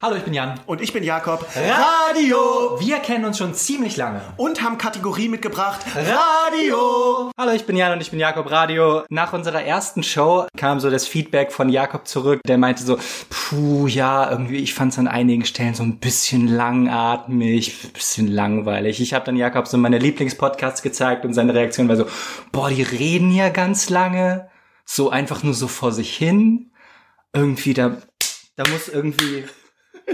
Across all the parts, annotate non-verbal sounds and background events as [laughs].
Hallo, ich bin Jan. Und ich bin Jakob. Radio! Wir kennen uns schon ziemlich lange. Und haben Kategorie mitgebracht. Radio! Hallo, ich bin Jan und ich bin Jakob Radio. Nach unserer ersten Show kam so das Feedback von Jakob zurück. Der meinte so, puh, ja, irgendwie, ich fand es an einigen Stellen so ein bisschen langatmig, ein bisschen langweilig. Ich habe dann Jakob so meine Lieblingspodcasts gezeigt und seine Reaktion war so, boah, die reden ja ganz lange. So einfach nur so vor sich hin. Irgendwie, da, da muss irgendwie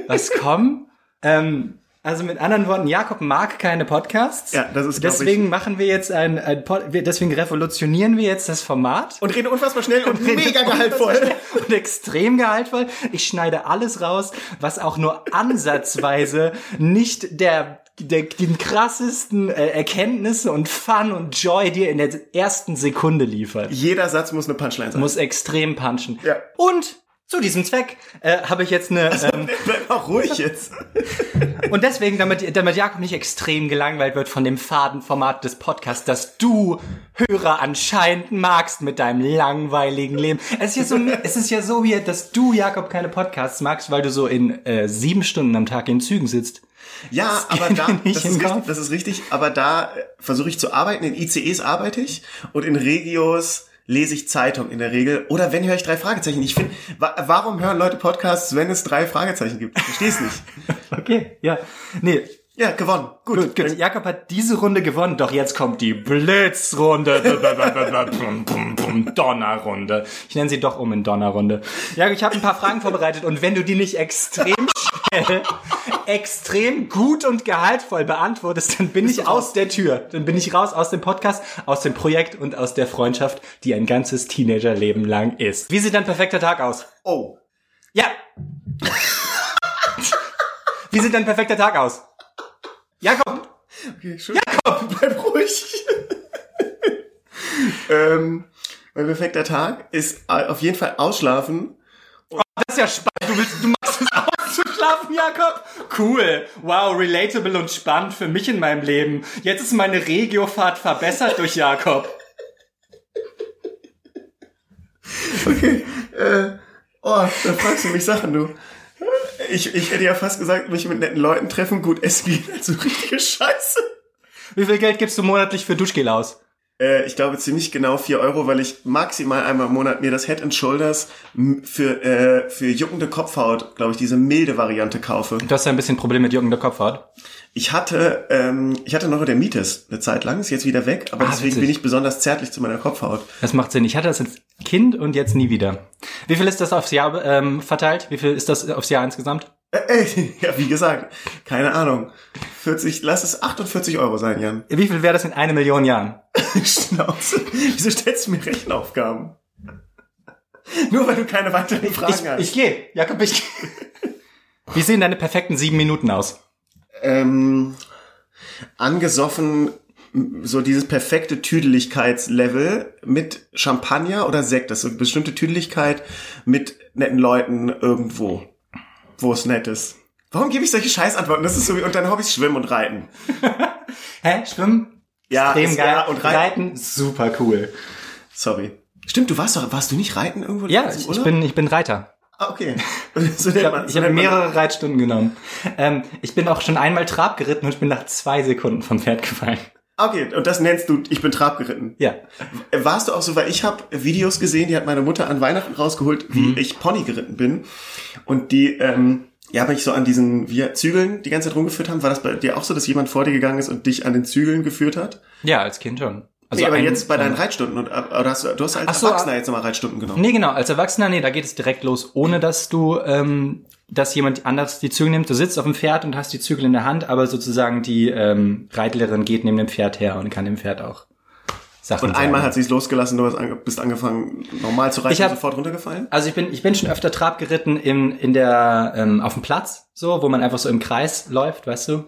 was kommen. Ähm, also mit anderen Worten, Jakob mag keine Podcasts. Ja, das ist Deswegen machen wir jetzt ein, ein Pod, wir- deswegen revolutionieren wir jetzt das Format. Und reden unfassbar schnell und, [laughs] mega gehaltvoll. Und extrem gehaltvoll. Ich schneide alles raus, was auch nur ansatzweise nicht der, der den krassesten äh, Erkenntnisse und Fun und Joy dir in der ersten Sekunde liefert. Jeder Satz muss eine Punchline sein. Muss extrem punchen. Ja. Und zu diesem Zweck äh, habe ich jetzt eine ähm, Bleib auch ruhig jetzt. [laughs] Und deswegen, damit, damit Jakob nicht extrem gelangweilt wird von dem Fadenformat des Podcasts, das du, Hörer, anscheinend magst mit deinem langweiligen Leben. Es ist ja so, es ist ja so wie, dass du, Jakob, keine Podcasts magst, weil du so in äh, sieben Stunden am Tag in Zügen sitzt. Ja, aber geht da, das ist, richtig, das ist richtig, aber da äh, versuche ich zu arbeiten. In ICEs arbeite ich und in Regios lese ich Zeitung in der Regel. Oder wenn höre ich drei Fragezeichen. Ich finde, wa warum hören Leute Podcasts, wenn es drei Fragezeichen gibt? Ich verstehe es nicht. [laughs] Okay, ja. Nee, Ja, gewonnen. Gut. gut, gut. Jakob hat diese Runde gewonnen, doch jetzt kommt die Blitzrunde. [laughs] Donnerrunde. Ich nenne sie doch um in Donnerrunde. Ja, ich habe ein paar Fragen vorbereitet und wenn du die nicht extrem schnell, extrem gut und gehaltvoll beantwortest, dann bin ich aus der Tür. Dann bin ich raus aus dem Podcast, aus dem Projekt und aus der Freundschaft, die ein ganzes Teenagerleben lang ist. Wie sieht dein perfekter Tag aus? Oh. Ja. [laughs] Wie sieht dein perfekter Tag aus? Jakob, Okay, schön. Jakob, bleib ruhig. [laughs] ähm, mein perfekter Tag ist auf jeden Fall ausschlafen. Das ist ja spannend. Du, willst, du machst es auszuschlafen, Jakob? Cool. Wow, relatable und spannend für mich in meinem Leben. Jetzt ist meine Regiofahrt verbessert durch Jakob. Okay. Äh, oh, da fragst du mich Sachen, du. Ich, ich hätte ja fast gesagt, mich mit netten Leuten treffen, gut essen gehen, also richtige Scheiße. Wie viel Geld gibst du monatlich für Duschgel aus? Äh, ich glaube ziemlich genau 4 Euro, weil ich maximal einmal im Monat mir das Head and Shoulders für, äh, für juckende Kopfhaut, glaube ich, diese milde Variante kaufe. Du hast ja ein bisschen Probleme mit juckender Kopfhaut. Ich hatte, ähm, ich hatte Neurodermitis eine Zeit lang, ist jetzt wieder weg, aber Ah, deswegen witzig. bin ich besonders zärtlich zu meiner Kopfhaut. Das macht Sinn. Ich hatte das als Kind und jetzt nie wieder. Wie viel ist das aufs Jahr ähm, verteilt? Wie viel ist das aufs Jahr insgesamt? Äh, äh, [laughs] ja, wie gesagt, keine Ahnung. 40, lass es 48 Euro sein, Jan. Wie viel wäre das in eine Million Jahren? [laughs] Schnauze. Wieso stellst du mir Rechenaufgaben? [laughs] Nur weil du keine weiteren Fragen Ich, hast. ich gehe. Jakob, ich geh. Wie sehen deine perfekten sieben Minuten aus? ähm, angesoffen, so dieses perfekte Tüdeligkeitslevel mit Champagner oder Sekt. Das ist so eine bestimmte Tüdeligkeit mit netten Leuten irgendwo, wo es nett ist. Warum gebe ich solche Scheißantworten? Das ist so wie, und dann Hobbys Schwimmen und Reiten. [laughs] Hä? Schwimmen? Ja, Extrem geil. ja, und Reiten. Reiten, super cool. Sorry. Stimmt, du warst doch, warst du nicht reiten irgendwo? Ja, ich, ich bin, ich bin Reiter. Ah, okay. [laughs] so Ich habe so hab mehrere Reitstunden genommen. Ähm, ich bin auch schon einmal Trab geritten und ich bin nach zwei Sekunden vom Pferd gefallen. Okay, und das nennst du, ich bin Trab geritten. Ja. Warst du auch so, weil ich habe Videos gesehen, die hat meine Mutter an Weihnachten rausgeholt, wie ich Pony geritten bin. Und die, ähm, ja, mich so an diesen wie, Zügeln die ganze Zeit rumgeführt haben. War das bei dir auch so, dass jemand vor dir gegangen ist und dich an den Zügeln geführt hat? Ja, als Kind schon. Also nee, aber ein- jetzt bei deinen Reitstunden. Und, oder hast du, du hast als so, Erwachsener jetzt nochmal Reitstunden genommen. Nee, genau. Als Erwachsener, nee, da geht es direkt los, ohne dass du, ähm, dass jemand anders die Zügel nimmt. Du sitzt auf dem Pferd und hast die Zügel in der Hand, aber sozusagen die ähm, Reitlehrerin geht neben dem Pferd her und kann dem Pferd auch Sachen Und einmal sagen. hat sie es losgelassen, du ange bist angefangen, normal zu reiten Ich hab- und sofort runtergefallen? Also ich bin, ich bin schon öfter Trab geritten in, in der, ähm, auf dem Platz, so, wo man einfach so im Kreis läuft, weißt du?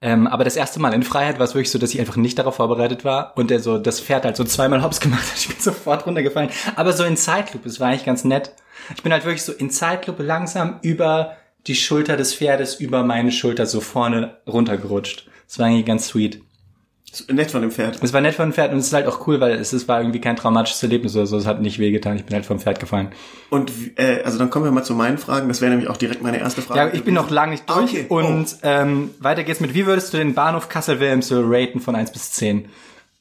Ähm, aber das erste Mal in Freiheit war es wirklich so, dass ich einfach nicht darauf vorbereitet war und der so, das Pferd halt so zweimal hops gemacht hat. Ich bin [laughs] sofort runtergefallen. Aber so in Zeitlupe, es war eigentlich ganz nett. Ich bin halt wirklich so in Zeitlupe langsam über die Schulter des Pferdes, über meine Schulter so vorne runtergerutscht. Das war eigentlich ganz sweet. Nett von dem Pferd. Es war nett von dem Pferd und es ist halt auch cool, weil es, es war irgendwie kein traumatisches Erlebnis oder so. Es hat nicht wehgetan. Ich bin halt vom Pferd gefallen. Und äh, also dann kommen wir mal zu meinen Fragen. Das wäre nämlich auch direkt meine erste Frage. Ja, ich bin noch lange nicht durch. Okay. Und ähm, weiter geht's mit, wie würdest du den Bahnhof Kassel-Wilhelmshöhe raten von 1 bis 10?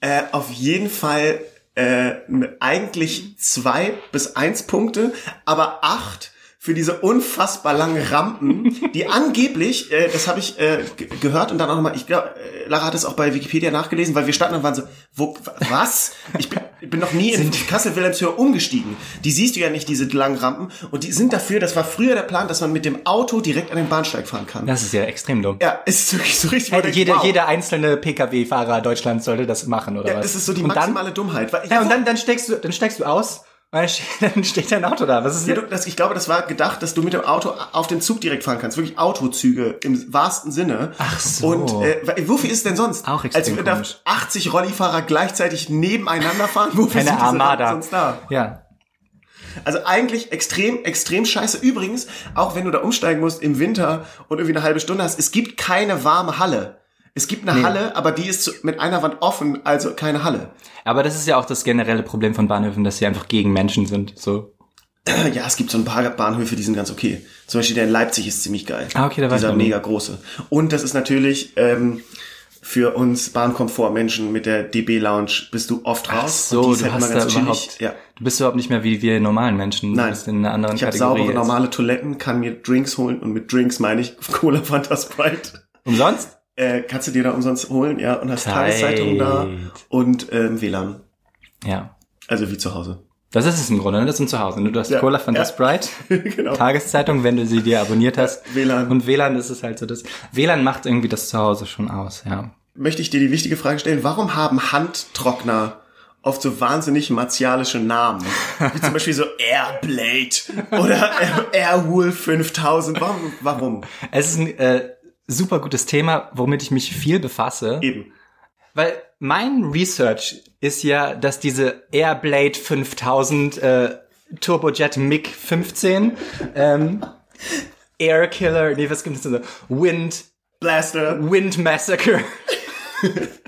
Äh, auf jeden Fall äh, eigentlich zwei bis eins Punkte, aber acht für diese unfassbar langen Rampen, die angeblich, äh, das habe ich äh, ge- gehört und dann auch nochmal, ich glaube, äh, Lara hat es auch bei Wikipedia nachgelesen, weil wir standen und waren so, wo, was? Ich bin, ich bin noch nie in Kassel-Wilhelmshöhe umgestiegen. Die siehst du ja nicht, diese langen Rampen. Und die sind dafür, das war früher der Plan, dass man mit dem Auto direkt an den Bahnsteig fahren kann. Das ist ja extrem dumm. Ja, es ist wirklich so richtig. Wo du jeder, wow. jeder einzelne Pkw-Fahrer Deutschlands sollte das machen, oder Ja, was? das ist so die und dann, maximale Dummheit. Weil, ja, und dann, dann steigst du, dann steigst du aus, und [laughs] dann steht, dein Auto da. Was ist Ja, du, das, ich glaube, das war gedacht, dass du mit dem Auto auf den Zug direkt fahren kannst. Wirklich Autozüge im wahrsten Sinne. Ach so. Und äh, wofür ist es denn sonst? Auch extrem Als komisch. 80 Rollifahrer gleichzeitig nebeneinander fahren. Wofür Eine sind diese Armada. Sonst da? Ja. Also eigentlich extrem, extrem scheiße. Übrigens, auch wenn du da umsteigen musst im Winter und irgendwie eine halbe Stunde hast, es gibt keine warme Halle. Es gibt eine Halle, aber die ist mit einer Wand offen, also keine Halle. Aber das ist ja auch das generelle Problem von Bahnhöfen, dass sie einfach gegen Menschen sind. So. [clears throat] Ja, es gibt so ein paar Bahnhöfe, die sind ganz okay. Zum Beispiel der in Leipzig ist ziemlich geil. Ah, okay, da weiß Dieser mega große. Und das ist natürlich ähm, für uns Bahnkomfortmenschen mit der DB Lounge bist du oft raus. Ach so, du halt hast da ganz überhaupt, chillig. Ja. du bist überhaupt nicht mehr wie wir normalen Menschen. Nein. Du bist in einer anderen Ich habe saubere, jetzt. normale Toiletten, kann mir Drinks holen und mit Drinks meine ich Cola, Fanta, Sprite. Umsonst? Äh, kannst du dir da umsonst holen, ja, und hast Zeit. Tageszeitungen da und ähm, WLAN. Ja. Also wie zu Hause. Das ist es im Grunde, ne? Das sind zu Hause. ne? Du hast Ja, Cola Fanta ja. Sprite, [laughs] genau. Tageszeitung, wenn du sie dir abonniert hast. WLAN. Und WLAN ist es halt so das. WLAN macht irgendwie das zu Hause schon aus, ja. möchte ich dir die wichtige Frage stellen, warum haben Handtrockner oft so wahnsinnig martialische Namen? Wie zum Beispiel so Airblade oder Airwolf 5000. Warum? Warum? Es ist ein äh, super gutes Thema, womit ich mich viel befasse. Eben. Weil mein Research ist ja, dass diese Airblade 5000 äh, Turbojet MiG 15 ähm, Air Killer, nee, was gibt es denn so? Wind, Blaster. Wind Massacre. [laughs]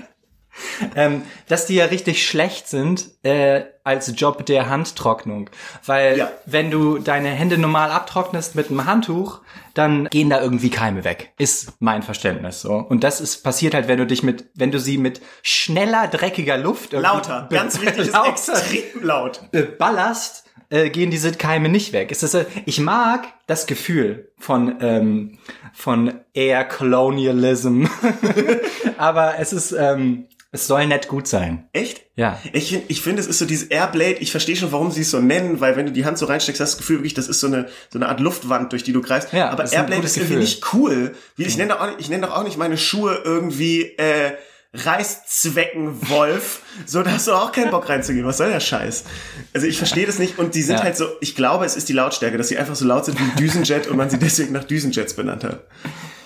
[laughs] ähm, dass die ja richtig schlecht sind äh, als Job der Handtrocknung. Weil Ja. wenn du deine Hände normal abtrocknest mit einem Handtuch, dann gehen da irgendwie Keime weg. Ist mein Verständnis so. Und das ist passiert halt, wenn du dich mit, wenn du sie mit schneller, dreckiger Luft Lauter. Ganz wichtig, ist lauter extrem laut. beballerst, äh, gehen diese Keime nicht weg. Ist, äh, ich mag das Gefühl von, ähm, von Air Colonialism. [laughs] Aber es ist, ähm, es soll nett gut sein. Echt? Ja. Ich, ich finde, es ist so dieses Airblade, ich verstehe schon, warum sie es so nennen, weil wenn du die Hand so reinsteckst, hast du das Gefühl wirklich, das ist so eine, so eine Art Luftwand, durch die du greifst. Ja, Aber das ist Airblade ist irgendwie Gefühl. nicht cool. Wie, ich nenne doch auch nicht, ich nenne doch auch nicht meine Schuhe irgendwie, äh, Reißzweckenwolf, so da hast du auch keinen Bock reinzugehen. Was soll der Scheiß? Also ich verstehe das nicht und die sind Ja. halt so, ich glaube, es ist die Lautstärke, dass sie einfach so laut sind wie ein Düsenjet und man sie deswegen nach Düsenjets benannt hat.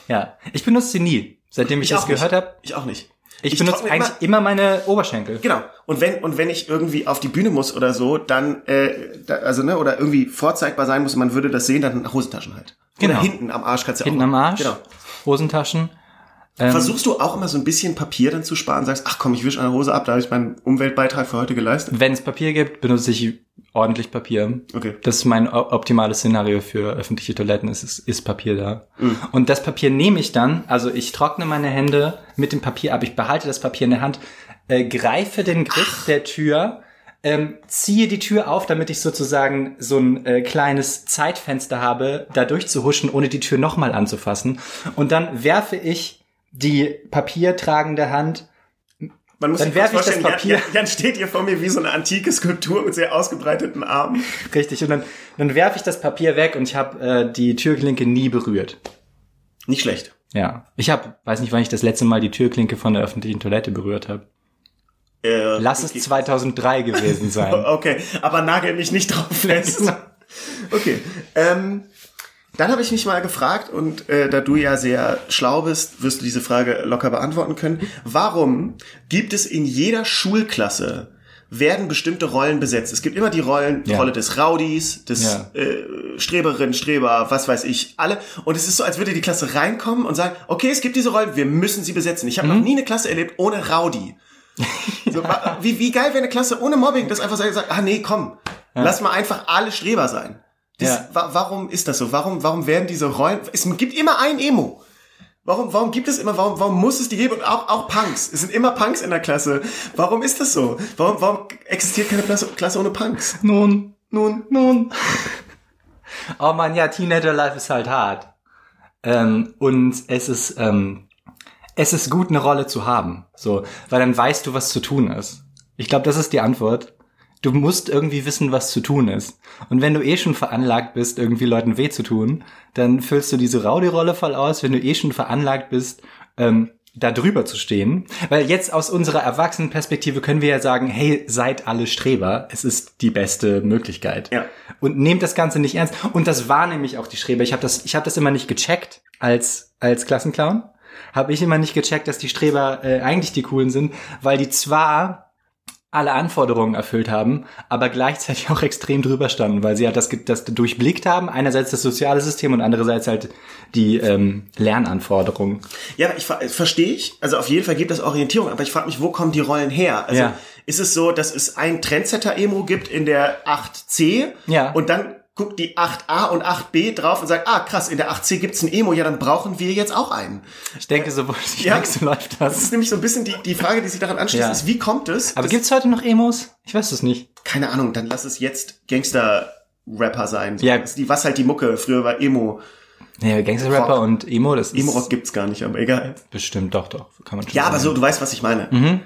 Ja. Ich benutze sie nie, seitdem ich, das auch gehört habe. Ich auch nicht. Ich, benutze trockne eigentlich immer, meine Oberschenkel. Genau. Und wenn und wenn ich irgendwie auf die Bühne muss oder so, dann äh, da, also ne oder irgendwie vorzeigbar sein muss, man würde das sehen, dann Hosentaschen halt. Genau. Oder hinten am Arsch kannst du Hinten auch. am Arsch, Genau. Hosentaschen. Versuchst du auch immer so ein bisschen Papier dann zu sparen, sagst, ach komm, ich wisch eine Hose ab, da habe ich meinen Umweltbeitrag für heute geleistet. Wenn es Papier gibt, benutze ich ordentlich Papier. Okay. Das ist mein optimales Szenario für öffentliche Toiletten. Es ist, ist Papier da. Mhm. Und das Papier nehme ich dann, also ich trockne meine Hände mit dem Papier ab, ich behalte das Papier in der Hand, äh, greife den Griff der Tür, ähm, ziehe die Tür auf, damit ich sozusagen so ein äh, kleines Zeitfenster habe, da durchzuhuschen, ohne die Tür nochmal anzufassen. Und dann werfe ich die papiertragende Hand Man muss Dann sich kurz werf ich das Papier- Jan, Jan steht hier vor mir wie so eine antike Skulptur mit sehr ausgebreiteten Armen. Richtig, und dann, dann werfe ich das Papier weg und ich habe äh, die Türklinke nie berührt. Nicht schlecht. Ja. Ich habe, weiß nicht, wann ich das letzte Mal die Türklinke von der öffentlichen Toilette berührt habe. Äh, Lass okay. es 2003 gewesen sein. [laughs] Okay, aber nagel mich nicht drauf [laughs] fest. Okay. Ähm, dann habe ich mich mal gefragt, und äh, da du ja sehr schlau bist, wirst du diese Frage locker beantworten können. Warum gibt es in jeder Schulklasse werden bestimmte Rollen besetzt. Es gibt immer die Rollen, die Ja. Rolle des Raudis, des Ja. äh, Streberin, Streber, was weiß ich, alle. Und es ist so, als würde die Klasse reinkommen und sagen, okay, es gibt diese Rollen, wir müssen sie besetzen. Ich habe Mhm. noch nie eine Klasse erlebt ohne Raudi. So, wie, wie geil wäre eine Klasse ohne Mobbing, das einfach sagt, ah nee, komm, lass mal einfach alle Streber sein. Ja. wa warum ist das so? Warum, warum werden diese Rollen, es gibt immer ein Emo. Warum, warum gibt es immer, warum, warum muss es die geben? Und auch, auch Punks. Es sind immer Punks in der Klasse. Warum ist das so? Warum, warum existiert keine Klasse, Klasse ohne Punks? Nun, Nun, nun. Oh man, ja, Teenager-Life ist halt hart. Ähm, und es ist, ähm, es ist gut, eine Rolle zu haben. So, weil dann weißt du, was zu tun ist. Ich glaube, das ist die Antwort. Du musst irgendwie wissen, was zu tun ist. Und wenn du eh schon veranlagt bist, irgendwie Leuten weh zu tun, dann füllst du diese Rowdy-Rolle voll aus. Wenn du eh schon veranlagt bist, ähm, da drüber zu stehen. Weil jetzt aus unserer Erwachsenenperspektive können wir ja sagen, hey, seid alle Streber. Es ist die beste Möglichkeit. Ja. Und nehmt das Ganze nicht ernst. Und das war nämlich auch die Streber. Ich habe das, ich hab das immer nicht gecheckt als, als Klassenclown. Habe ich immer nicht gecheckt, dass die Streber äh, eigentlich die coolen sind, weil die zwar alle Anforderungen erfüllt haben, aber gleichzeitig auch extrem drüber standen, weil sie halt das, das durchblickt haben, einerseits das soziale System und andererseits halt die ähm, Lernanforderungen. Ja, ich ver verstehe ich. Also auf jeden Fall gibt es Orientierung, aber ich frage mich, wo kommen die Rollen her? Also Ja. ist es so, dass es ein Trendsetter-Emo gibt in der 8C Ja. und dann guckt die 8a und 8b drauf und sagt, ah krass, in der 8c gibt's ein Emo, ja, dann brauchen wir jetzt auch einen. Ich denke, so die Ja. nächste läuft Das das. ist nämlich so ein bisschen die, die Frage, die sich daran anschließt, Ja. ist, wie kommt es? Aber gibt's heute noch Emos? Ich weiß es nicht. keine Ahnung, dann lass es jetzt Gangster-Rapper sein. Ja. Die, was halt die Mucke, früher war Emo. Ja, Gangster-Rapper und Emo, das ist Emo-Rock gibt's gar nicht, aber egal. bestimmt doch, doch. Kann man schon Ja, aber sagen. so, du weißt, was ich meine. Mhm.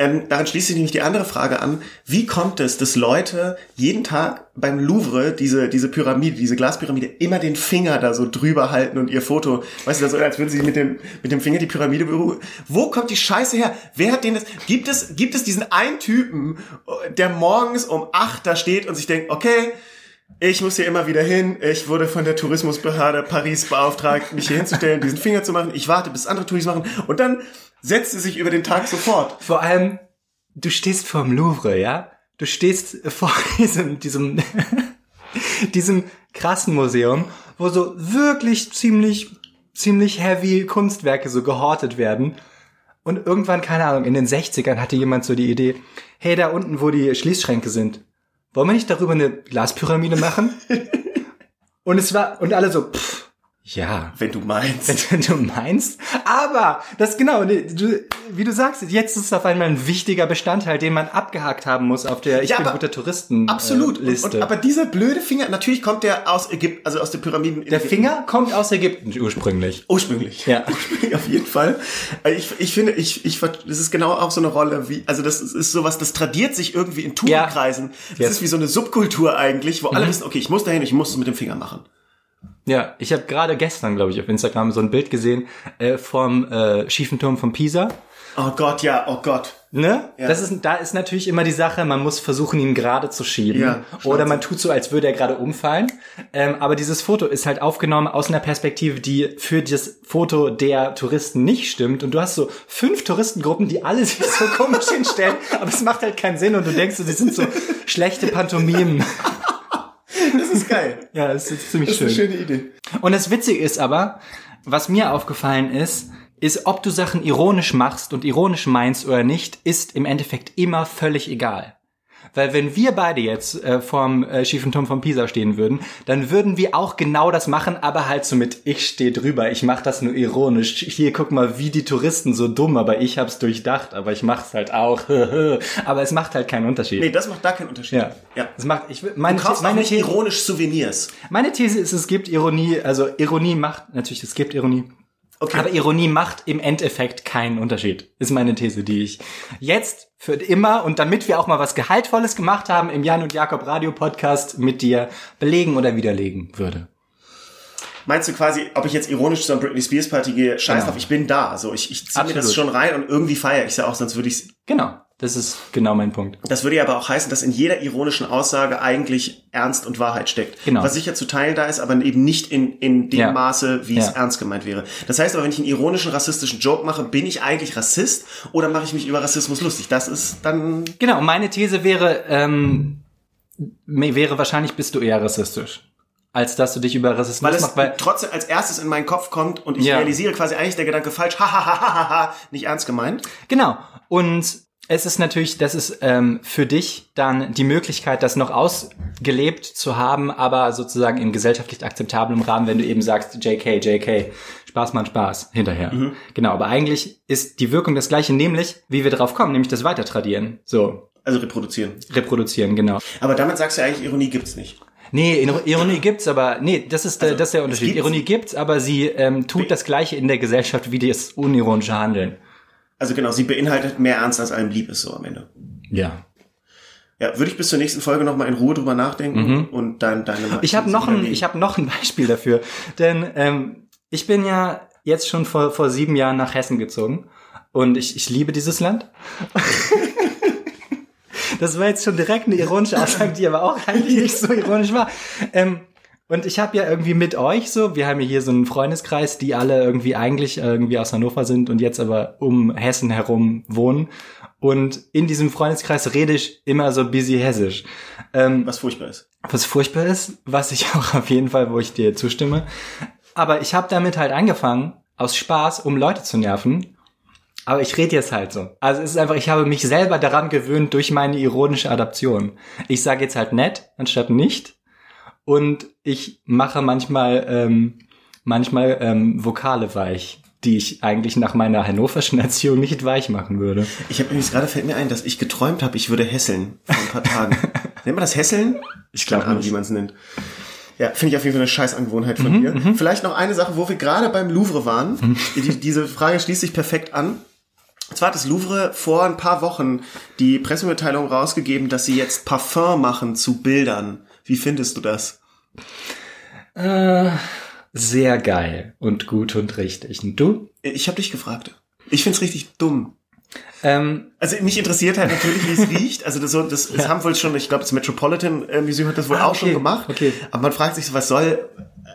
Ähm, daran schließt sich nämlich die andere Frage an. Wie kommt es, dass Leute jeden Tag beim Louvre diese, diese Pyramide, diese Glaspyramide, immer den Finger da so drüber halten und ihr Foto, weißt du, so, als würden sie mit dem, mit dem Finger die Pyramide berühren. Wo kommt die Scheiße her? Wer hat den das? Gibt es, gibt es diesen einen Typen, der morgens um acht da steht und sich denkt, okay, ich muss hier immer wieder hin. Ich wurde von der Tourismusbehörde Paris beauftragt, mich hier hinzustellen, diesen Finger zu machen. Ich warte, bis andere Touris machen. Und dann setzt sie sich über den Tag sofort. Vor allem, du stehst vorm Louvre, ja? Du stehst vor [laughs] diesem, diesem, [laughs] diesem krassen Museum, wo so wirklich ziemlich, ziemlich heavy Kunstwerke so gehortet werden. Und irgendwann, keine Ahnung, in den 60ern hatte jemand so die Idee, hey, da unten, wo die Schließschränke sind, wollen wir nicht darüber eine Glaspyramide machen? [laughs] und es war, und alle so, pff, ja, Wenn du meinst. wenn du meinst. Aber das genau, ne, du, wie du sagst, jetzt ist es auf einmal ein wichtiger Bestandteil, den man abgehakt haben muss auf der Ich Ja, bin aber guter Touristen Absolut. Äh, Und, Liste. und, aber dieser blöde Finger, natürlich kommt der aus Ägypten, also aus den Pyramiden. der. Finger kommt aus Ägypten ursprünglich. Ursprünglich. Ja. [laughs] Ursprünglich auf jeden Fall. Äh, Ich, ich finde, ich, ich, das ist genau auch so eine Rolle wie, also das ist sowas, das tradiert sich irgendwie in Tugendkreisen. Das Yes. ist wie so eine Subkultur eigentlich, wo alle Mhm. wissen, okay, ich muss dahin, ich muss es mit dem Finger machen. Ja, ich habe gerade gestern, glaube ich, auf Instagram so ein Bild gesehen äh, vom äh, schiefen Turm von Pisa. Oh Gott, ja, oh Gott. Ne? Ja. Das ist, da ist natürlich immer die Sache, man muss versuchen, ihn gerade zu schieben. Ja, Oder man tut so, als würde er gerade umfallen. Ähm, aber dieses Foto ist halt aufgenommen aus einer Perspektive, die für das Foto der Touristen nicht stimmt. Und du hast so fünf Touristengruppen, die alle [laughs] sich so komisch hinstellen, aber es macht halt keinen Sinn und du denkst so, die sind so schlechte Pantomimen. Das ist geil. [laughs] Ja, das ist ziemlich Das ist schön. eine schöne Idee. Und das Witzige ist aber, was mir aufgefallen ist, ist, ob du Sachen ironisch machst und ironisch meinst oder nicht, ist im Endeffekt immer völlig egal. Weil wenn wir beide jetzt äh, vorm äh, schiefen Turm von Pisa stehen würden, dann würden wir auch genau das machen, aber halt so mit ich stehe drüber, ich mach das nur ironisch. Hier guck mal, wie die Touristen so dumm, aber ich hab's durchdacht, aber ich mach's halt auch. [laughs] aber es macht halt keinen Unterschied. Nee, das macht da keinen Unterschied. ja. ja. Es macht ich will- meine Du kaufst The- auch meine nicht ironisch Souvenirs. meine These ist, es gibt Ironie, also Ironie macht, natürlich, es gibt Ironie. Okay. Aber Ironie macht im Endeffekt keinen Unterschied, ist meine These, die ich jetzt für immer und damit wir auch mal was Gehaltvolles gemacht haben im Jan und Jakob Radio Podcast mit dir belegen oder widerlegen würde. Meinst du quasi, ob ich jetzt ironisch zu einer Britney Spears Party gehe, scheiß Genau. drauf, ich bin da. So, ich, ich ziehe mir das schon rein und irgendwie feiere ich ja auch, sonst würde ich Genau. Das ist genau mein Punkt. Das würde ja aber auch heißen, dass in jeder ironischen Aussage eigentlich Ernst und Wahrheit steckt. Genau. Was sicher zu teilen da ist, aber eben nicht in, in dem Ja. Maße, wie es Ja. ernst gemeint wäre. Das heißt aber, wenn ich einen ironischen, rassistischen Joke mache, bin ich eigentlich Rassist oder mache ich mich über Rassismus lustig? Das ist dann Genau, meine These wäre, ähm, wäre wahrscheinlich bist du eher rassistisch, als dass du dich über Rassismus Weil es machst, weil trotzdem als erstes in meinen Kopf kommt und ich Ja. realisiere quasi eigentlich der Gedanke falsch, ha, ha, ha, ha, ha, ha, nicht ernst gemeint. Genau. Und es ist natürlich, das ist ähm, für dich dann die Möglichkeit, das noch ausgelebt zu haben, aber sozusagen in gesellschaftlich akzeptablem Rahmen, wenn du eben sagst, JK, JK, Spaß macht Spaß, hinterher. Genau, aber eigentlich ist die Wirkung das gleiche, nämlich, wie wir drauf kommen, nämlich das Weitertradieren. So, Also reproduzieren. reproduzieren, genau. Aber damit sagst du eigentlich, Ironie gibt's nicht. Nee, Ir- Ironie gibt's, aber nee, das ist der, Also, das ist der Unterschied. gibt- Ironie gibt's, aber sie ähm, tut das Gleiche in der Gesellschaft wie das unironische Handeln. Also genau, sie beinhaltet mehr Ernst, als einem lieb ist, so am Ende. Ja. Ja, würde ich bis zur nächsten Folge nochmal in Ruhe drüber nachdenken und dann deine Mhm. Ich habe noch ein, ich habe noch ein Beispiel dafür, denn ähm, ich bin ja jetzt schon vor vor sieben Jahren nach Hessen gezogen und ich, ich liebe dieses Land. [laughs] das war jetzt schon direkt eine ironische Aussage, die aber auch eigentlich nicht so ironisch war. Ähm, und ich habe ja irgendwie mit euch so, wir haben ja hier so einen Freundeskreis, die alle irgendwie eigentlich irgendwie aus Hannover sind und jetzt aber um Hessen herum wohnen. Und in diesem Freundeskreis rede ich immer so busy hessisch. Ähm, was furchtbar ist. was furchtbar ist, was ich [laughs] auch auf jeden Fall, wo ich dir zustimme. Aber ich habe damit halt angefangen, aus Spaß, um Leute zu nerven. Aber ich rede jetzt halt so. Also es ist einfach, ich habe mich selber daran gewöhnt durch meine ironische Adaption. Ich sage jetzt halt nett anstatt nicht. Und ich mache manchmal, ähm, manchmal ähm, Vokale weich, die ich eigentlich nach meiner hannoverschen Erziehung [laughs] nicht weich machen würde. Ich habe übrigens gerade fällt mir ein, dass ich geträumt habe, ich würde hässeln vor ein paar Tagen. [laughs] Nennt man das Hässeln? Ich Keine glaub Ahnung, nicht. wie man es nennt. Ja, finde ich auf jeden Fall eine Scheißangewohnheit von dir. Vielleicht noch eine Sache, wo wir gerade beim Louvre waren. Die, diese Frage schließt sich perfekt an. Und zwar hat das Louvre vor ein paar Wochen die Pressemitteilung rausgegeben, dass sie jetzt Parfum machen zu Bildern. Wie findest du das? Sehr geil und gut und richtig. Und du? Ich habe dich gefragt. Ich find's richtig dumm. Ähm, Also mich interessiert halt natürlich, wie es [laughs] riecht. Also das, das, das haben wohl schon, ich glaube, das Metropolitan äh, Museum hat das wohl Ah, auch okay, schon gemacht. okay. Aber man fragt sich so, was soll,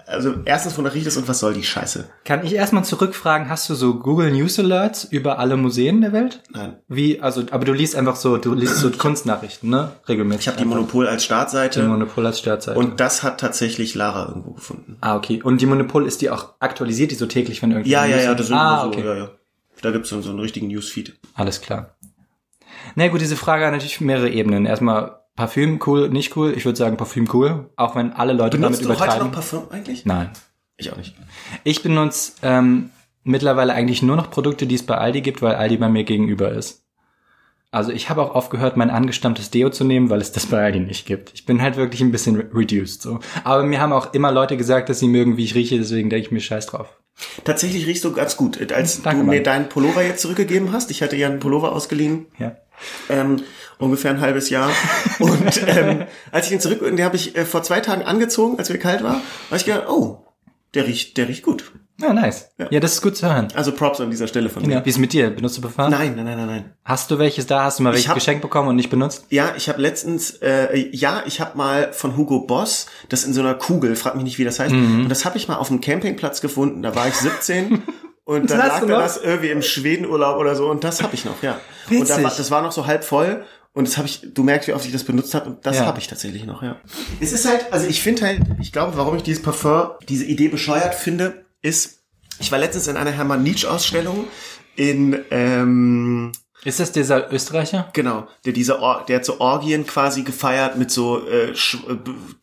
also erstens, wonach riecht es und was soll die Scheiße? Kann ich erstmal zurückfragen, hast du so Google News Alerts über alle Museen der Welt? Nein. Wie, also, aber du liest einfach so, du liest so Kunstnachrichten, ne? Regelmäßig. Ich habe die Monopol als die Startseite Monopol als Startseite. und das hat tatsächlich Lara irgendwo gefunden. ah, okay. Und die Monopol ist die auch aktualisiert, die so täglich, wenn irgendwie. Ja, ja, ja, das sind ah, so, okay. ja, ja. Da gibt's so, so einen richtigen Newsfeed. Alles klar. Na gut, diese Frage hat natürlich mehrere Ebenen. Erstmal Parfüm cool, nicht cool. Ich würde sagen Parfüm cool, auch wenn alle Leute Benutzt damit du heute übertreiben. noch Parfum eigentlich? Nein. Ich auch nicht. Ich benutze ähm, mittlerweile eigentlich nur noch Produkte, die es bei Aldi gibt, weil Aldi bei mir gegenüber ist. Also ich habe auch aufgehört, mein angestammtes Deo zu nehmen, weil es das bei Aldi nicht gibt. Ich bin halt wirklich ein bisschen re- reduced so. Aber mir haben auch immer Leute gesagt, dass sie mögen, wie ich rieche, deswegen denke ich mir scheiß drauf. Tatsächlich riechst du ganz gut. Als Danke, du mir Mann. deinen Pullover jetzt zurückgegeben hast, ich hatte ja einen Pullover ausgeliehen, Ja. ähm, ungefähr ein halbes Jahr. Und [laughs] ähm, als ich ihn zurück, den habe ich äh, vor zwei Tagen angezogen, als mir kalt war, habe ich gedacht, oh, der riecht, der riecht gut. Ja, nice. Ja, das ist gut zu hören. Also Props an dieser Stelle von mir. Ja. Wie ist mit dir? Benutzt du Parfum? Nein, nein, nein, nein, nein. Hast du welches da? Hast du mal welches hab- geschenkt bekommen und nicht benutzt? Ja, ich habe letztens, äh, ja, ich habe mal von Hugo Boss, das in so einer Kugel, frag mich nicht, wie das heißt, Mhm. und das habe ich mal auf einem Campingplatz gefunden, da war ich 17 [laughs] und da lag da das irgendwie im Schwedenurlaub oder so und das habe ich noch, ja. Und da Witzig. war, das war noch so halb voll und das habe ich, du merkst, wie oft ich das benutzt habe und das Ja. habe ich tatsächlich noch, ja. Es ist halt, also ich finde halt, ich glaube, warum ich dieses Parfum, diese Idee bescheuert finde, ist, ich war letztens in einer Hermann Nietzsche Ausstellung in, ähm, Ist das dieser Österreicher? Genau, der diese Or der hat so Orgien quasi gefeiert mit so äh, Sch äh,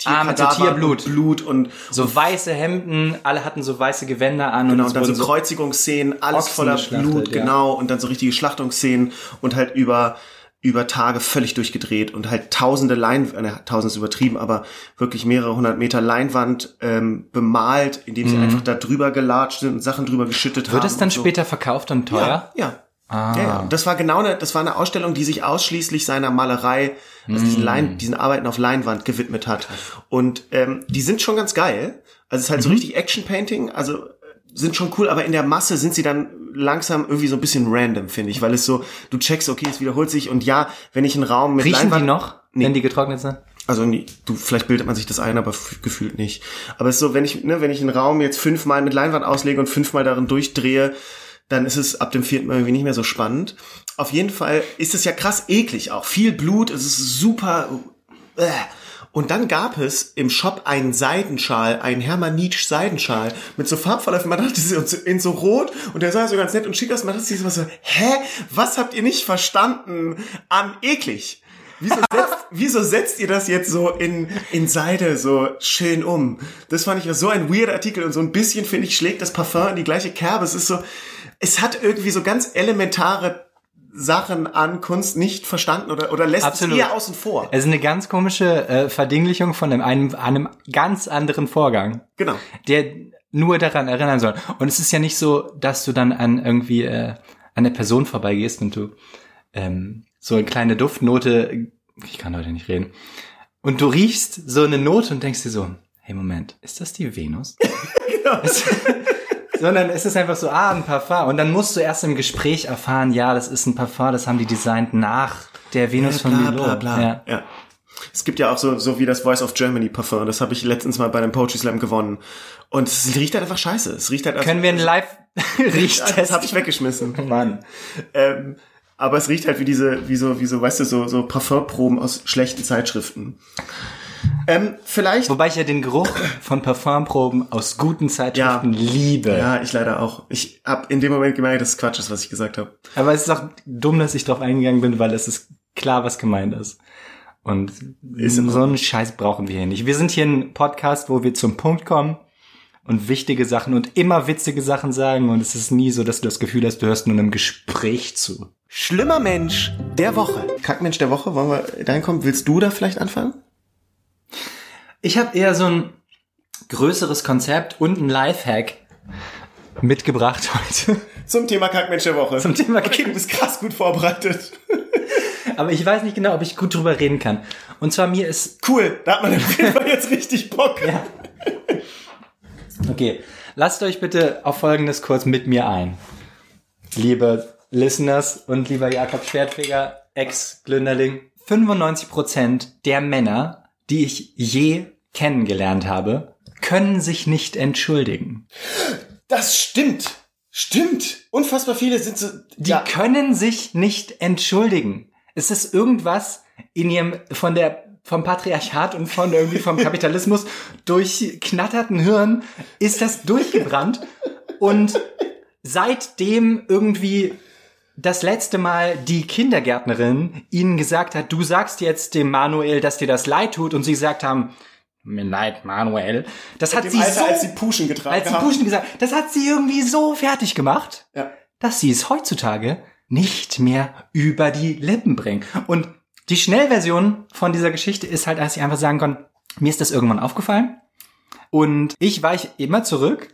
Ah, mit so Tierblut. und Blut und So weiße Hemden, alle hatten so weiße Gewänder an genau, es und dann so wurden Kreuzigungsszenen, alles Ochsen voller Blut, ja. genau, und dann so richtige Schlachtungsszenen und halt über über Tage völlig durchgedreht und halt tausende Leinwand, äh, tausend ist übertrieben, aber wirklich mehrere hundert Meter Leinwand ähm, bemalt, indem sie einfach da drüber gelatscht sind und Sachen drüber geschüttet haben. Mhm. Wird es dann so. später verkauft und teuer? Ja, ja. Ah. Ja, ja. Das war genau eine, das war eine Ausstellung, die sich ausschließlich seiner Malerei, also Mm. diesen, Lein, diesen Arbeiten auf Leinwand gewidmet hat. Und ähm, die sind schon ganz geil. Also es ist halt Mhm. so richtig Action Painting. Also sind schon cool, aber in der Masse sind sie dann langsam irgendwie so ein bisschen random, finde ich, weil es so, du checkst, okay, es wiederholt sich und ja, wenn ich einen Raum mit Riechen Leinwand, die noch, Nee. wenn die getrocknet sind? also du, vielleicht bildet man sich das ein, aber gefühlt nicht. Aber es ist so, wenn ich, ne, wenn ich einen Raum jetzt fünfmal mit Leinwand auslege und fünfmal darin durchdrehe, dann ist es ab dem vierten Mal irgendwie nicht mehr so spannend. Auf jeden Fall ist es ja krass eklig auch. Viel Blut, es ist super. Äh. Und dann gab es im Shop einen Seidenschal, einen Hermann Nietzsche Seidenschal mit so Farbverläufen. Man dachte, in so rot und der sah so ganz nett und schick aus. Man dachte sich so, hä? Was habt ihr nicht verstanden an eklig? Wieso [laughs] setzt, wieso setzt ihr das jetzt so in, in Seide so schön um? Das fand ich so ein weirder Artikel und so ein bisschen, finde ich, schlägt das Parfum in die gleiche Kerbe. Es ist so, es hat irgendwie so ganz elementare Sachen an Kunst nicht verstanden oder, oder lässt Absolut. es eher außen vor. Es ist eine ganz komische äh, Verdinglichung von einem, einem, einem ganz anderen Vorgang, Genau. der nur daran erinnern soll. Und es ist ja nicht so, dass du dann an irgendwie äh, an eine Person vorbeigehst und du ähm, so eine kleine Duftnote, ich kann heute nicht reden, und du riechst so eine Note und denkst dir so, hey Moment, ist das die Venus? [laughs] [laughs] Es- Sondern es ist einfach so, ah, ein Parfum. Und dann musst du erst im Gespräch erfahren, ja, das ist ein Parfum, das haben die designt nach der Venus von bla, Milo. bla, bla. Ja. Ja. Es gibt ja auch so, so wie das Voice of Germany Parfum. Das habe ich letztens mal bei einem Poetry Slam gewonnen. Und es riecht halt einfach scheiße. Es riecht halt als, Können wir einen [laughs] Das Live-Riechtest? habe ich weggeschmissen. [laughs] Mann. Ähm, aber es riecht halt wie diese, wie so, wie so, weißt du, so, so Parfumproben aus schlechten Zeitschriften. Ähm, vielleicht. Wobei ich ja den Geruch von Parfumproben aus guten Zeitschriften liebe. Ja, ich leider auch. Ich habe in dem Moment gemerkt, dass es Quatsch ist, was ich gesagt habe. Aber es ist auch dumm, dass ich drauf eingegangen bin, weil es ist klar, was gemeint ist. Und Ist so einen Scheiß brauchen wir hier nicht. Wir sind hier ein Podcast, wo wir zum Punkt kommen und wichtige Sachen und immer witzige Sachen sagen. Und es ist nie so, dass du das Gefühl hast, du hörst nur einem Gespräch zu. Schlimmer Mensch der Woche. Kackmensch der Woche, wollen wir dahin kommen? Willst du da vielleicht anfangen? Ich habe eher so ein größeres Konzept und ein Lifehack mitgebracht heute. Zum Thema Kackmensch der Woche. Zum Thema Okay, du bist krass gut vorbereitet. [laughs] Aber ich weiß nicht genau, ob ich gut drüber reden kann. Und zwar mir ist Cool, da hat man auf jeden Fall jetzt richtig Bock. Ja. Okay, lasst euch bitte auf Folgendes kurz mit mir ein. Liebe Listeners und lieber Jakob Schwertfeger, Ex-Glünderling, 95% der Männer, die ich je kennengelernt habe, können sich nicht entschuldigen. Das stimmt. Stimmt. Unfassbar viele sind so. Die können sich nicht entschuldigen. Es ist irgendwas in ihrem, von der, vom Patriarchat und von irgendwie vom [laughs] Kapitalismus durchknatterten Hirn ist das durchgebrannt und seitdem irgendwie das letzte Mal die Kindergärtnerin ihnen gesagt hat, du sagst jetzt dem Manuel, dass dir das leid tut und sie gesagt haben, mir leid, Manuel. Das hat sie Alter, so, als sie Puschen getragen als sie haben. Puschen gesagt, das hat sie irgendwie so fertig gemacht Ja. dass sie es heutzutage nicht mehr über die Lippen bringen. Und die Schnellversion von dieser Geschichte ist halt, dass ich einfach sagen kann, mir ist das irgendwann aufgefallen und ich weiche immer zurück.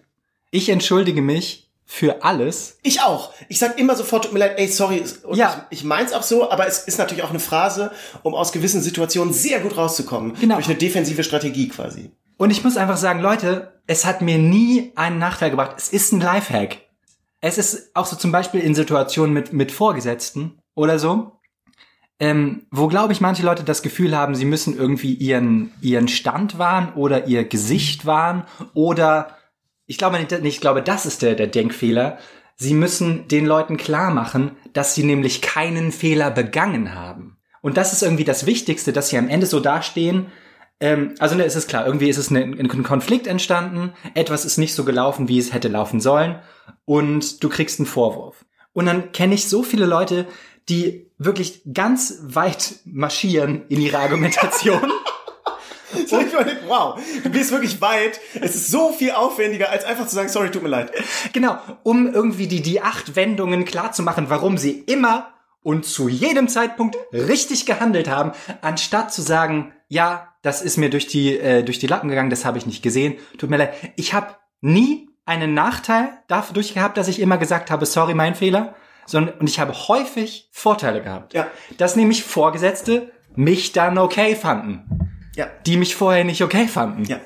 Ich entschuldige mich für alles. Ich auch. Ich sag immer sofort, tut mir leid, ey, sorry. Und Ja. Ich, ich mein's auch so, aber es ist natürlich auch eine Phrase, um aus gewissen Situationen sehr gut rauszukommen. Genau. Durch eine defensive Strategie quasi. Und ich muss einfach sagen, Leute, es hat mir nie einen Nachteil gebracht. Es ist ein Lifehack. Es ist auch so zum Beispiel in Situationen mit, mit Vorgesetzten oder so, ähm, wo, glaube ich, manche Leute das Gefühl haben, sie müssen irgendwie ihren, ihren Stand wahren oder ihr Gesicht wahren oder ich glaube nicht, ich glaube, das ist der, der Denkfehler. Sie müssen den Leuten klar machen, dass sie nämlich keinen Fehler begangen haben. Und das ist irgendwie das Wichtigste, dass sie am Ende so dastehen. Ähm, also ne, es ist klar, irgendwie ist es eine, ein Konflikt entstanden, etwas ist nicht so gelaufen, wie es hätte laufen sollen, und du kriegst einen Vorwurf. Und dann kenne ich so viele Leute, die wirklich ganz weit marschieren in ihrer Argumentation. [laughs] [laughs] So, ich meine, wow, du bist wirklich weit. Es ist so viel aufwendiger, als einfach zu sagen, sorry, tut mir leid. Genau, um irgendwie die, die acht Wendungen klarzumachen, warum sie immer und zu jedem Zeitpunkt richtig gehandelt haben, anstatt zu sagen, ja, das ist mir durch die, äh, durch die Lappen gegangen, das habe ich nicht gesehen, tut mir leid. Ich habe nie einen Nachteil dadurch gehabt, dass ich immer gesagt habe, sorry, mein Fehler, sondern und ich habe häufig Vorteile gehabt. Ja. Dass nämlich Vorgesetzte mich dann okay fanden, Ja. die mich vorher nicht okay fanden. Ja.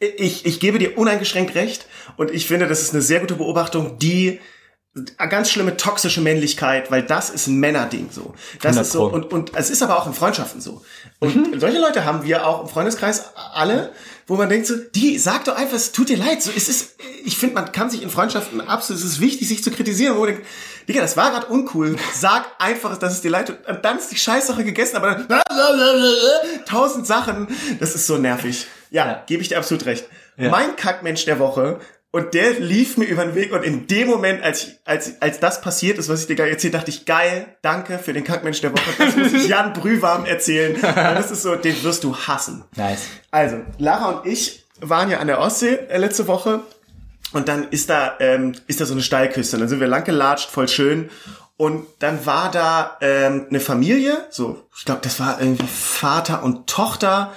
Ich, ich gebe dir uneingeschränkt recht, Und ich finde, das ist eine sehr gute Beobachtung, die ganz schlimme toxische Männlichkeit, weil das ist ein Männerding so. Das 100 ist so und und es ist aber auch in Freundschaften so. Und solche Leute haben wir auch im Freundeskreis alle, wo man denkt so, die sag doch einfach, es tut dir leid, so es ist ich finde, man kann sich in Freundschaften absolut es ist wichtig sich zu kritisieren, wo man denkt, Digga, das war gerade uncool. Sag einfach, dass es dir leid tut. Und dann ist die Scheißsache gegessen, aber dann [laughs] tausend Sachen, das ist so nervig. Ja, Ja. gebe ich dir absolut recht. Ja. Mein Kackmensch der Woche und der lief mir über den Weg und in dem Moment, als, ich, als, als das passiert ist, was ich dir gerade erzählt, dachte ich, geil, danke für den Kackmensch der Woche. Das muss ich Jan Brühwarm erzählen. Und das ist so, den wirst du hassen. Nice. Also, Lara und ich waren ja an der Ostsee äh, letzte Woche und dann ist da, ähm, ist da so eine Steilküste. Und dann sind wir lang gelatscht, voll schön. Und dann war da ähm, eine Familie, so, ich glaube, das war irgendwie Vater und Tochter.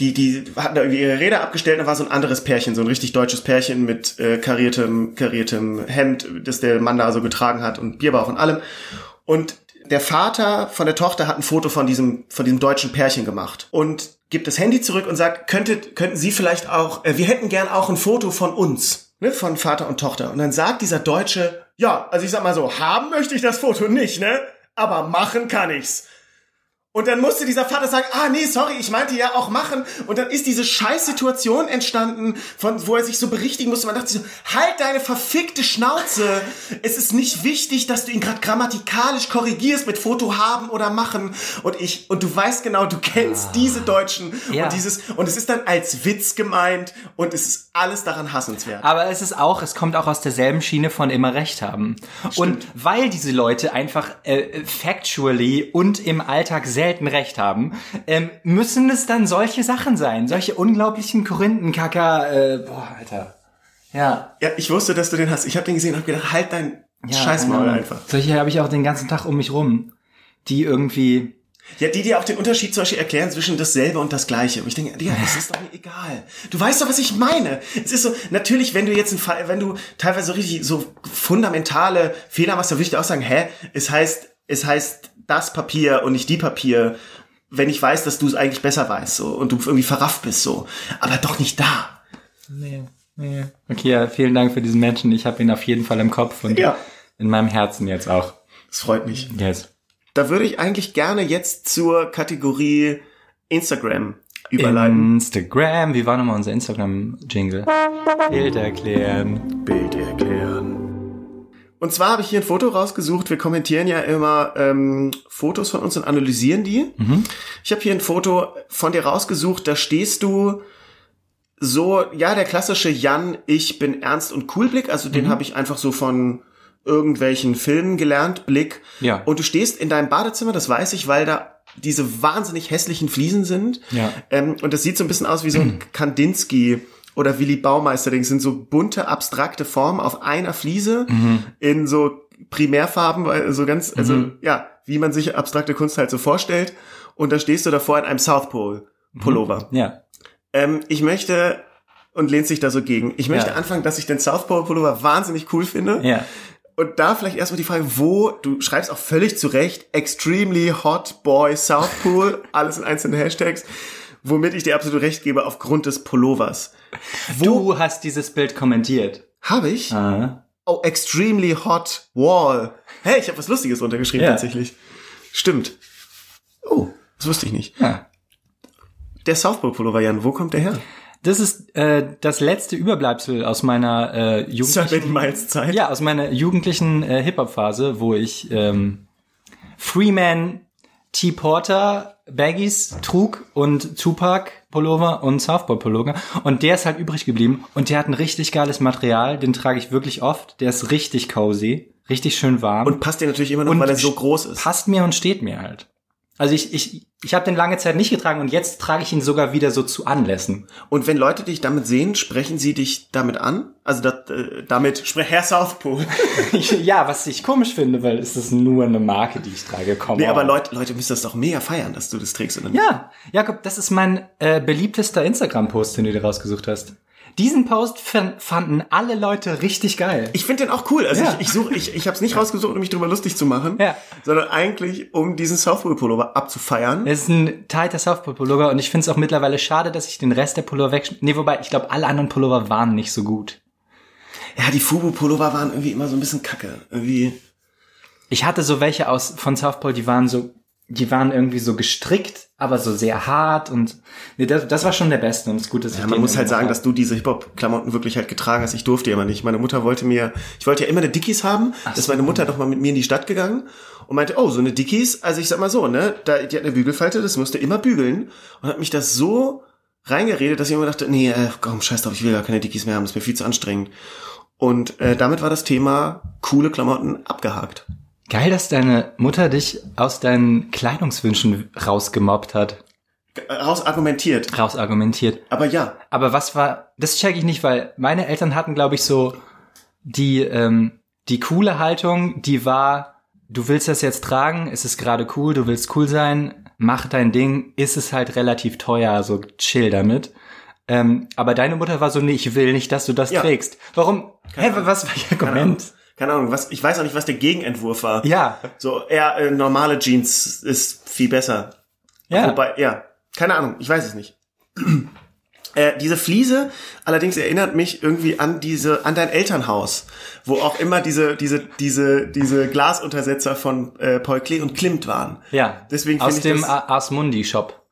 Die, die hatten da irgendwie ihre Räder abgestellt, und da war so ein anderes Pärchen, so ein richtig deutsches Pärchen mit äh, kariertem, kariertem Hemd, das der Mann da so getragen hat und Bierbauch und allem. Und der Vater von der Tochter hat ein Foto von diesem, von diesem deutschen Pärchen gemacht und gibt das Handy zurück und sagt, könnte, könnten Sie vielleicht auch, äh, wir hätten gern auch ein Foto von uns, ne, von Vater und Tochter. Und dann sagt dieser Deutsche, ja, also ich sag mal so, haben möchte ich das Foto nicht, ne, aber machen kann ich's. Und dann musste dieser Vater sagen, ah nee, sorry, ich meinte ja auch machen. Und dann ist diese Scheißsituation entstanden, von wo er sich so berichtigen musste. Man dachte so, halt deine verfickte Schnauze. Es ist nicht wichtig, dass du ihn gerade grammatikalisch korrigierst mit Foto haben oder machen. Und ich, und du weißt genau, du kennst diese Deutschen Ja. und dieses, und es ist dann als Witz gemeint und es ist alles daran hassenswert. Aber es ist auch, es kommt auch aus derselben Schiene von immer Recht haben. Und weil diese Leute einfach äh, factually und im Alltag selten Recht haben, ähm, müssen es dann solche Sachen sein. Solche unglaublichen Korinthenkacker. Äh, boah, Alter. Ja. Ja, ich wusste, dass du den hast. Ich habe den gesehen und hab gedacht, halt dein ja Scheißmaul Ahnung. einfach. Solche habe ich auch den ganzen Tag um mich rum. Die irgendwie. Ja, die dir auch den Unterschied zum Beispiel erklären zwischen dasselbe und das Gleiche. Und ich denke, Digga, das ist doch mir egal. Du weißt doch, was ich meine. Es ist so, natürlich, wenn du jetzt ein Fall, wenn du teilweise so richtig so fundamentale Fehler machst, dann würde ich dir auch sagen, hä, es heißt, es heißt das Papier und nicht die Papier, wenn ich weiß, dass du es eigentlich besser weißt, so, und du irgendwie verrafft bist, so. Aber doch nicht da. Nee, nee. Okay, ja, vielen Dank für diesen Menschen. Ich habe ihn auf jeden Fall im Kopf und Ja. in meinem Herzen jetzt auch. Das freut mich. Yes. Da würde ich eigentlich gerne jetzt zur Kategorie Instagram überleiten. Instagram. Wie war nochmal unser Instagram-Jingle? Bild erklären. Bild erklären. Und zwar habe ich hier ein Foto rausgesucht. Wir kommentieren ja immer ähm, Fotos von uns und analysieren die. Ich habe hier ein Foto von dir rausgesucht. Da stehst du so, ja, der klassische Jan, ich bin ernst und cool Blick. Also den habe ich einfach so von irgendwelchen Filmen gelernt, Blick. Ja. Und du stehst in deinem Badezimmer, das weiß ich, weil da diese wahnsinnig hässlichen Fliesen sind. Ja. Ähm, und das sieht so ein bisschen aus wie so ein [clears throat] Kandinsky oder Willy Baumeister Ding. sind so bunte, abstrakte Formen auf einer Fliese in so Primärfarben, so ganz, also ja, wie man sich abstrakte Kunst halt so vorstellt. Und da stehst du davor in einem South Pole Pullover. Ja. Ähm, ich möchte und lehnt sich da so gegen. Ich möchte Ja. anfangen, dass ich den South Pole Pullover wahnsinnig cool finde. Ja. Und da vielleicht erstmal die Frage, wo, du schreibst auch völlig zu Recht, extremely hot boy South Pole, [laughs] alles in einzelnen Hashtags, womit ich dir absolut recht gebe, aufgrund des Pullovers. Wo Du hast dieses Bild kommentiert. habe ich? Ah. Oh, extremely hot wall. Hey, ich habe was Lustiges runtergeschrieben Ja. tatsächlich. Stimmt. Oh, das wusste ich nicht. Ja. Der South Pole Pullover, Jan, wo kommt der her? Das ist äh, das letzte Überbleibsel aus meiner äh, jugendlichen Seven Miles Zeit. Ja, aus meiner jugendlichen äh, Hip-Hop-Phase, wo ich ähm, Freeman T. Porter Baggies trug und Tupac Pullover und Southpaw Pullover. Und der ist halt übrig geblieben. Und der hat ein richtig geiles Material. Den trage ich wirklich oft. Der ist richtig cozy. Richtig schön warm. Und passt dir natürlich immer noch, Und weil er so groß ist. passt mir und steht mir halt. Also ich, ich, ich habe den lange Zeit nicht getragen und jetzt trage ich ihn sogar wieder so zu Anlässen. Und wenn Leute dich damit sehen, sprechen sie dich damit an? Also dat, äh, damit, sprech Herr South Pole. [laughs] ja, was ich komisch finde, weil es ist nur eine Marke, die ich trage. Komm nee, on. aber Leute, Leute müssen das doch mega feiern, dass du das trägst, oder nicht? Ja, Jakob, das ist mein äh, beliebtester Instagram-Post, den du dir rausgesucht hast. Diesen Post fan- fanden alle Leute richtig geil. Ich finde den auch cool. Also Ja. ich, ich suche, ich, ich habe es nicht rausgesucht, um mich drüber lustig zu machen, Ja. sondern eigentlich, um diesen South Pole Pullover abzufeiern. Es ist ein tighter Softball-Pullover und ich finde es auch mittlerweile schade, dass ich den Rest der Pullover weg... Nee, wobei, ich glaube, alle anderen Pullover waren nicht so gut. Ja, die Fubu-Pullover waren irgendwie immer so ein bisschen kacke. Irgendwie. Ich hatte so welche aus von South Pole, die waren so, die waren irgendwie so gestrickt, aber so sehr hart und nee, das, das war schon der Beste und es ist gut, dass ich Ja, man muss halt sagen, hab. dass du diese Hip-Hop-Klamotten wirklich halt getragen hast. Ich durfte immer nicht. Meine Mutter wollte mir, ich wollte ja immer eine Dickies haben. Das ist meine Mutter doch mal mit mir in die Stadt gegangen und meinte, oh, so eine Dickies, also ich sag mal so, ne, da, die hat eine Bügelfalte, das musste immer bügeln und hat mich das so reingeredet, dass ich immer dachte, nee, äh, komm, scheiß drauf, ich will gar keine Dickies mehr haben, das ist mir viel zu anstrengend. Und äh, damit war das Thema coole Klamotten abgehakt. Geil, dass deine Mutter dich aus deinen Kleidungswünschen rausgemobbt hat, Äh, Rausargumentiert. rausargumentiert. Aber ja, Aber was war, das check ich nicht, weil meine Eltern hatten, glaube ich, so die, ähm, die coole Haltung, die war, du willst das jetzt tragen, es ist gerade cool, du willst cool sein, mach dein Ding, ist es halt relativ teuer, also chill damit. Ähm, aber deine Mutter war so, nee, ich will nicht, dass du das Ja. trägst. Warum? Hä, was war ihr keine. Argument? Keine Ahnung, was, ich weiß auch nicht, was der Gegenentwurf war. Ja, So, eher äh, normale Jeans ist viel besser. ja. Wobei, ja, keine Ahnung, ich weiß es nicht. [clears throat] Äh, diese Fliese allerdings erinnert mich irgendwie an diese, an dein Elternhaus, wo auch immer diese, diese, diese, diese Glasuntersetzer von äh, Paul Klee und Klimt waren. ja. Deswegen aus ich dem das- A- Ars Mundi Shop.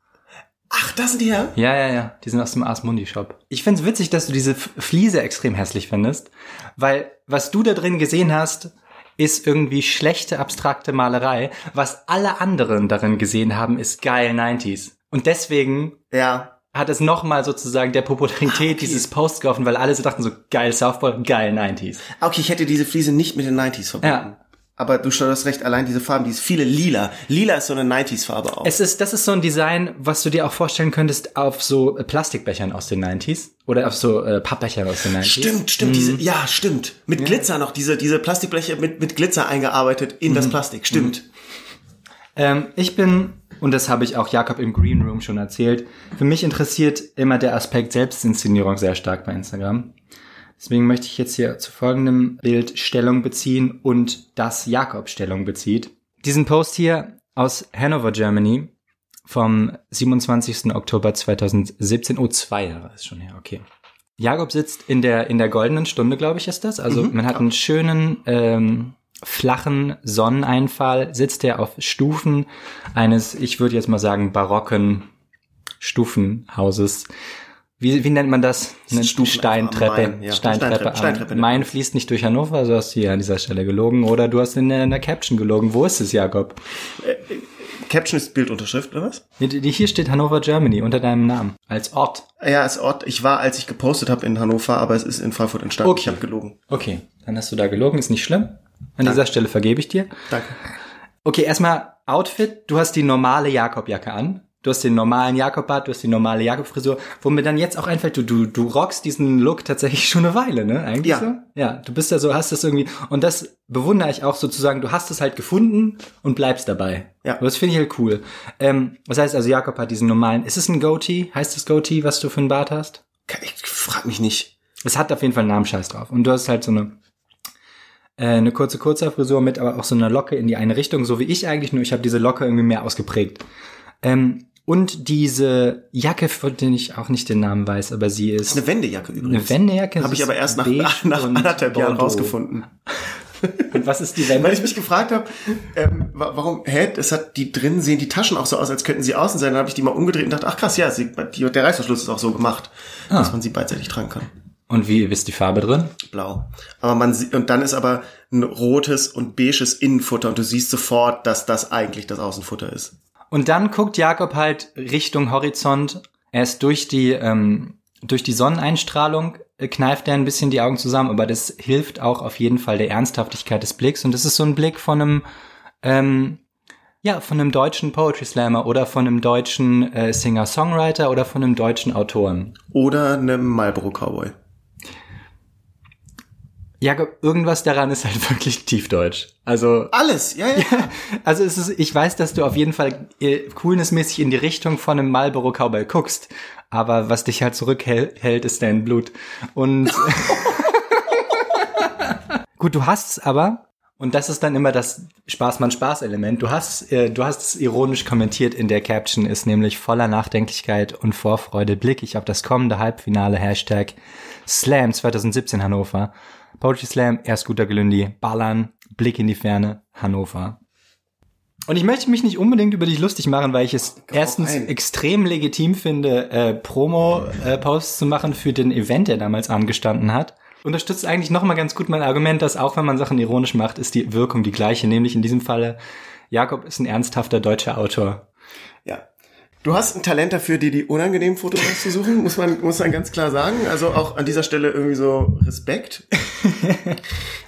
Ach, das sind die her? Ja, ja, ja. Die sind aus dem Ars Mundi Shop. Ich find's witzig, dass du diese Fliese extrem hässlich findest, weil was du da drin gesehen hast, ist irgendwie schlechte abstrakte Malerei. Was alle anderen darin gesehen haben, ist geil 90s. Und deswegen Ja. hat es nochmal sozusagen der Popularität dieses Posts geholfen, weil alle so dachten so geil Southpaw, geil 90s. Ah, Okay, ich hätte diese Fliese nicht mit den 90s verbunden. Ja. Aber du hast recht, allein diese Farben, dieses viele Lila. Lila ist so eine 90s-Farbe auch. Es ist, das ist so ein Design, was du dir auch vorstellen könntest auf so äh, Plastikbechern aus den 90s oder auf so äh, Pappbechern aus den 90s. Stimmt, stimmt, diese, ja, stimmt. Mit Glitzer noch, diese, diese Plastikbleche mit, mit Glitzer eingearbeitet in das Plastik, stimmt. Ähm, ich bin, und das habe ich auch Jakob im Green Room schon erzählt, für mich interessiert immer der Aspekt Selbstinszenierung sehr stark bei Instagram. Deswegen möchte ich jetzt hier zu folgendem Bild Stellung beziehen und das Jakob Stellung bezieht. Diesen Post hier aus Hanover, Germany vom 27. Oktober 2017. Oh, zwei Jahre ist schon her, okay. Jakob sitzt in der, in der goldenen Stunde, glaube ich, ist das. Also man hat einen schönen, ähm, flachen Sonneneinfall, sitzt er auf Stufen eines, ich würde jetzt mal sagen, barocken Stufenhauses. Wie, wie nennt man das? Eine Stufen Steintreppe. Main, ja. Steintreppe. Steintreppe nennt Main fließt nicht durch Hannover, also hast du hier an dieser Stelle gelogen. Oder du hast in der, in der Caption gelogen. Wo ist es, Jakob? Caption ist Bildunterschrift, oder was? Hier steht Hannover, Germany unter deinem Namen. Als Ort. Ja, als Ort. Ich war, als ich gepostet habe in Hannover, aber es ist in Frankfurt entstanden. Okay. Ich habe gelogen. Okay, dann hast du da gelogen, ist nicht schlimm. An dieser Stelle vergebe ich dir. Danke. Okay, erstmal Outfit. Du hast die normale Jakob-Jacke an. Du hast den normalen Jakob-Bart, du hast die normale Jakob-Frisur. Wo mir dann jetzt auch einfällt, du, du, du rockst diesen Look tatsächlich [laughs] schon eine Weile, ne? Eigentlich Ja. so? Ja, du bist ja so, hast das irgendwie, und das bewundere ich auch sozusagen, du hast es halt gefunden und bleibst dabei. Ja. Und das finde ich halt cool. Ähm, das heißt also, Jakob hat diesen normalen, ist es ein Goatee? Heißt das Goatee, was du für einen Bart hast? Ich frag mich nicht. Es hat auf jeden Fall einen Namensscheiß drauf. Und du hast halt so eine, äh, eine kurze Kurzhaarfrisur mit, aber auch so eine Locke in die eine Richtung, so wie ich eigentlich, nur ich habe diese Locke irgendwie mehr ausgeprägt. Ähm, und diese Jacke, von der ich auch nicht den Namen weiß, aber sie ist, Das ist eine Wendejacke übrigens. eine Wendejacke. Habe es ich aber erst nach, [laughs] nach anderthalb Jahren rausgefunden. [laughs] Und was ist die Wende? Weil ich mich gefragt habe, ähm, wa- warum, hä, das hat die drin sehen die Taschen auch so aus, als könnten sie außen sein. Dann habe ich die mal umgedreht und dachte, ach krass, ja, sie, die, der Reißverschluss ist auch so gemacht, Ah. dass man sie beidseitig tragen kann. Und wie ist die Farbe drin? Blau. Aber man sieht, und dann ist aber ein rotes und beiges Innenfutter und du siehst sofort, dass das eigentlich das Außenfutter ist. Und dann guckt Jakob halt Richtung Horizont. Er ist durch die, ähm, durch die Sonneneinstrahlung äh, kneift er ein bisschen die Augen zusammen, aber das hilft auch auf jeden Fall der Ernsthaftigkeit des Blicks. Und das ist so ein Blick von einem, ähm, ja, von einem deutschen Poetry Slammer oder von einem deutschen äh, Singer-Songwriter oder von einem deutschen Autoren. Oder einem Marlboro Cowboy. Jakob, irgendwas daran ist halt [laughs] wirklich tiefdeutsch. Also Alles, ja, ja. [laughs] Also es ist, ich weiß, dass du auf jeden Fall äh, coolnessmäßig in die Richtung von einem Marlboro Cowboy guckst, aber was dich halt zurückhält, ist dein Blut. Und [laughs] gut, du hast es aber, und das ist dann immer das Spaß-Mann-Spaß-Element. Du hast, äh, du hast es ironisch kommentiert in der Caption, ist nämlich voller Nachdenklichkeit und Vorfreude blick ich auf das kommende Halbfinale Hashtag Slam 2017 Hannover. Poetry Slam, erst guter Gelündi, Ballern, Blick in die Ferne, Hannover. Und ich möchte mich nicht unbedingt über dich lustig machen, weil ich es Komm erstens rein. extrem legitim finde, äh, Promo-Posts zu machen für den Event, der damals angestanden hat. Unterstützt eigentlich nochmal ganz gut mein Argument, dass auch wenn man Sachen ironisch macht, ist die Wirkung die gleiche. Nämlich in diesem Falle, Jakob ist ein ernsthafter deutscher Autor. Ja. Du hast ein Talent dafür, dir die unangenehmen Fotos auszusuchen, muss man, muss man ganz klar sagen. Also auch an dieser Stelle irgendwie so Respekt. [laughs]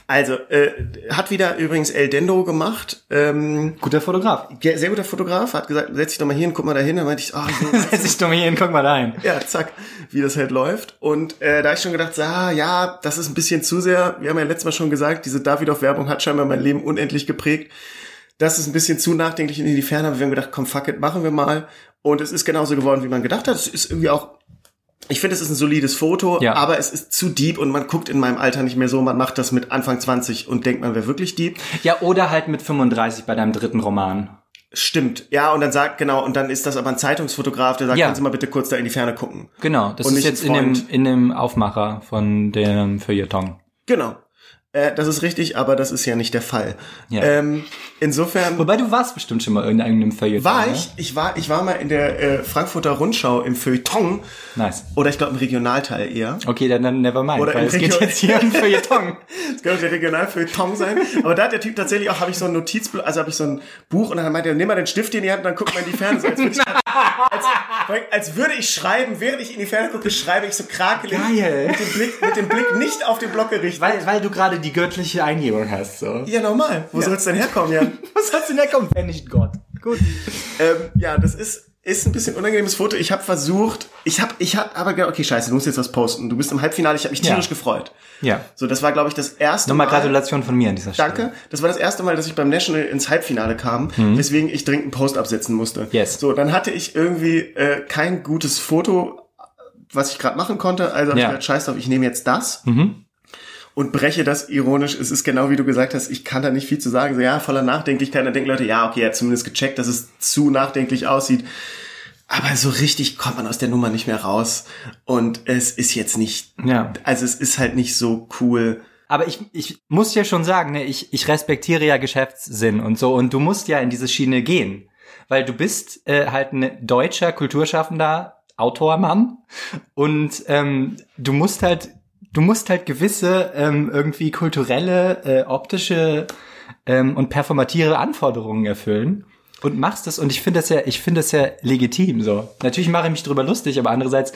Also, äh, hat wieder übrigens El Dendo gemacht. Ähm, Guter Fotograf. sehr guter Fotograf, hat gesagt, setz dich doch mal hier und guck mal da hin. Da meinte ich, ah, so, [laughs] Setz dich doch mal hier hin, guck mal da hin. ja, zack, wie das halt läuft. Und äh, da ich schon gedacht, ah, ja, das ist ein bisschen zu sehr, wir haben ja letztes Mal schon gesagt, diese Davidoff-Werbung hat scheinbar mein Leben unendlich geprägt. Das ist ein bisschen zu nachdenklich in die Ferne, aber wir haben gedacht, komm, fuck it, machen wir mal. Und es ist genauso geworden, wie man gedacht hat. Es ist irgendwie auch, ich finde, es ist ein solides Foto, Ja. aber es ist zu deep und man guckt in meinem Alter nicht mehr so, man macht das mit Anfang 20 und denkt, man wäre wirklich deep. Ja, oder halt mit 35 bei deinem dritten Roman. Stimmt, ja, und dann sagt, genau, und dann ist das aber ein Zeitungsfotograf, der sagt, Ja. können Sie mal bitte kurz da in die Ferne gucken. Genau, das Und ist jetzt in dem, in dem Aufmacher von dem Feuilleton. Genau. Äh, das ist richtig, aber das ist ja nicht der Fall. Ja. Ähm, insofern Wobei du warst bestimmt schon mal in irgendeinem Feuilleton. war ne? ich, ich war, ich war mal in der äh, Frankfurter Rundschau im Feuilleton Nice. oder ich glaube im Regionalteil eher. Okay, dann, dann never mind, Oder weil im es geht Region- jetzt hier um [laughs] Feuilleton. Das könnte der Regionalfeuilleton sein. Aber da hat der Typ tatsächlich auch, habe ich so ein Notizbuch, also habe ich so ein Buch und dann meinte er, nimm mal den Stift in die Hand und dann guck mal in die Ferne. So, als, würde ich, als, als würde ich schreiben, während ich in die Ferne gucke, schreibe ich so krakelig. Geil. Mit dem Blick, mit dem Blick nicht auf den Block gerichtet. Weil, weil du gerade die göttliche Eingebung hast, so. ja, normal. Wo soll's denn herkommen, Jan? Was hast du denn herkommen, wenn nicht Gott? Gut. Ähm, ja, das ist, ist ein bisschen unangenehmes Foto. Ich habe versucht, ich habe, ich habe, aber okay, scheiße, du musst jetzt was posten. Du bist im Halbfinale, ich habe mich Ja. tierisch gefreut. Ja. So, das war, glaube ich, das erste Nochmal Mal. Gratulation von mir an dieser Stelle. Danke. Das war das erste Mal, dass ich beim National ins Halbfinale kam, weswegen ich dringend einen Post absetzen musste. Mhm. Yes. So, dann hatte ich irgendwie äh, kein gutes Foto, was ich gerade machen konnte. Also hab Ja. ich gedacht, scheiß drauf, ich nehme jetzt das. Mhm. Und breche das ironisch. Es ist genau wie du gesagt hast, ich kann da nicht viel zu sagen. So, ja, voller Nachdenklichkeit. Dann denken Leute, ja, okay, er hat zumindest gecheckt, dass es zu nachdenklich aussieht. Aber so richtig kommt man aus der Nummer nicht mehr raus. Und es ist jetzt nicht, Ja. also es ist halt nicht so cool. Aber ich, ich muss ja schon sagen, ne, ich, ich respektiere ja Geschäftssinn und so und du musst ja in diese Schiene gehen. Weil du bist äh, halt ein deutscher Kulturschaffender, Autormann und ähm, du musst halt, du musst halt gewisse ähm, irgendwie kulturelle, äh, optische ähm, und performative Anforderungen erfüllen und machst das und ich finde das ja, ich finde das ja legitim so. Natürlich mache ich mich drüber lustig, aber andererseits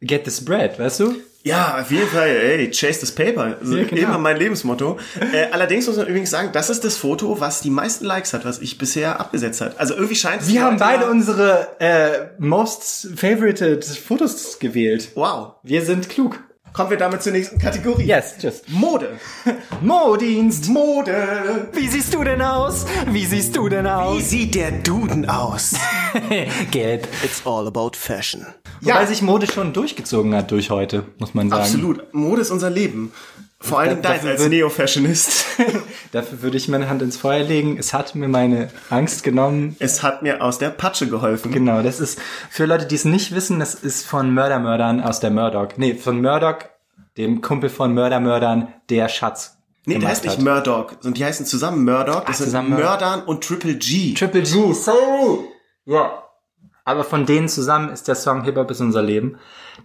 get the spread, weißt du? Ja, auf jeden Fall, ey, chase this paper. Also Ja, genau. Immer mein Lebensmotto. Äh, allerdings muss man übrigens sagen, das ist das Foto, was die meisten Likes hat, was ich bisher abgesetzt hat. Also irgendwie scheint es Wir haben beide ja- unsere äh, most favorited Fotos gewählt. Wow. Wir sind klug. Kommen wir damit zur nächsten Kategorie. Yes, just. Mode. Modienst. Mode. Wie siehst du denn aus? Wie siehst du denn Wie aus? sieht der Duden aus? [laughs] Gelb. It's all about fashion. Wobei sich Mode schon durchgezogen hat durch heute, muss man sagen. absolut. Mode ist unser Leben. Vor allem Da- dafür als Neo-Fashionist. [laughs] Dafür würde ich meine Hand ins Feuer legen. Es hat mir meine Angst genommen. es hat mir aus der Patsche geholfen. Genau, das ist für Leute, die es nicht wissen, das ist von Mördermördern aus der Murdoch. Nee, von Murdoch, dem Kumpel von Mördermördern, der Schatz. Nee, der heißt nicht hat. Murdoch, sondern die heißen zusammen Murdoch. Das Ach, sind zusammen Murdoch. Mördern und Triple G. Triple G, so. Ja. Aber von denen zusammen ist der Song Hip Hop ist unser Leben,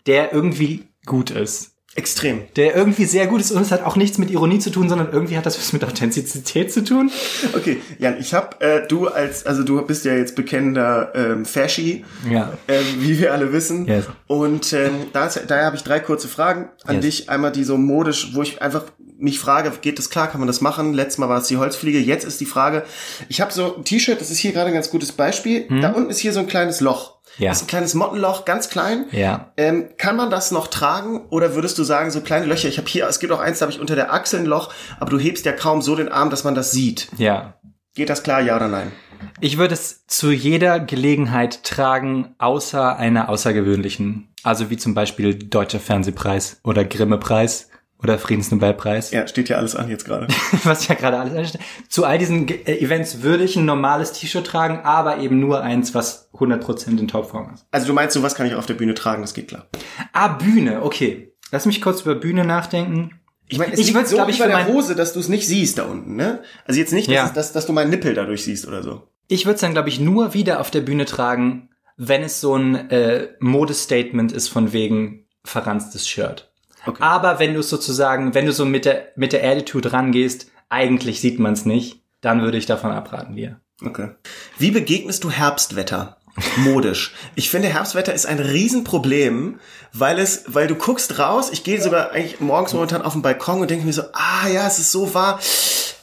der irgendwie gut ist. Extrem. Der irgendwie sehr gut ist und es hat auch nichts mit Ironie zu tun, sondern irgendwie hat das was mit Authentizität zu tun. Okay, Jan, ich hab äh, du als, also du bist ja jetzt bekennender ähm, Faschi, Ja. ähm, wie wir alle wissen. Yes. Und ähm, da daher habe ich drei kurze Fragen an Yes. dich. Einmal die so modisch, wo ich einfach mich frage, geht das klar, kann man das machen? Letztes Mal war es die Holzfliege, jetzt ist die Frage, ich habe so ein T-Shirt, das ist hier gerade ein ganz gutes Beispiel. Da unten ist hier so ein kleines Loch. Ja. Das ist ein kleines Mottenloch, ganz klein. Ja. Ähm, kann man das noch tragen oder würdest du sagen, so kleine Löcher, ich habe hier, es gibt auch eins, da habe ich unter der Achsel ein Loch, aber du hebst ja kaum so den Arm, dass man das sieht. Ja. Geht das klar, ja oder nein? Ich würde es zu jeder Gelegenheit tragen, außer einer außergewöhnlichen. Also wie zum Beispiel Deutscher Fernsehpreis oder Grimme-Preis oder Friedensnobelpreis. Ja, steht ja alles an jetzt gerade. [laughs] was ja gerade alles ansteht. Zu all diesen äh, Events würde ich ein normales T-Shirt tragen, aber eben nur eins, was 100% in Topform ist. Also du meinst, sowas kann ich auf der Bühne tragen, das geht klar. Ah, Bühne, okay. Lass mich kurz über Bühne nachdenken. Ich meine, es Ich liegt so glaub ich, über der Hose, dass du es nicht siehst da unten, ne? Also jetzt nicht, dass, Ja. es, dass, dass du meinen Nippel dadurch siehst oder so. Ich würde es dann, glaube ich, nur wieder auf der Bühne tragen, wenn es so ein äh, Modestatement ist von wegen verranstes Shirt. Okay. Aber wenn du sozusagen, wenn du so mit der, mit der Attitude rangehst, eigentlich sieht man es nicht, dann würde ich davon abraten dir. Okay. Wie begegnest du Herbstwetter? Modisch. [laughs] Ich finde, Herbstwetter ist ein Riesenproblem, weil es, weil du guckst raus, ich gehe sogar eigentlich morgens momentan auf den Balkon und denke mir so, ah ja, es ist so wahr.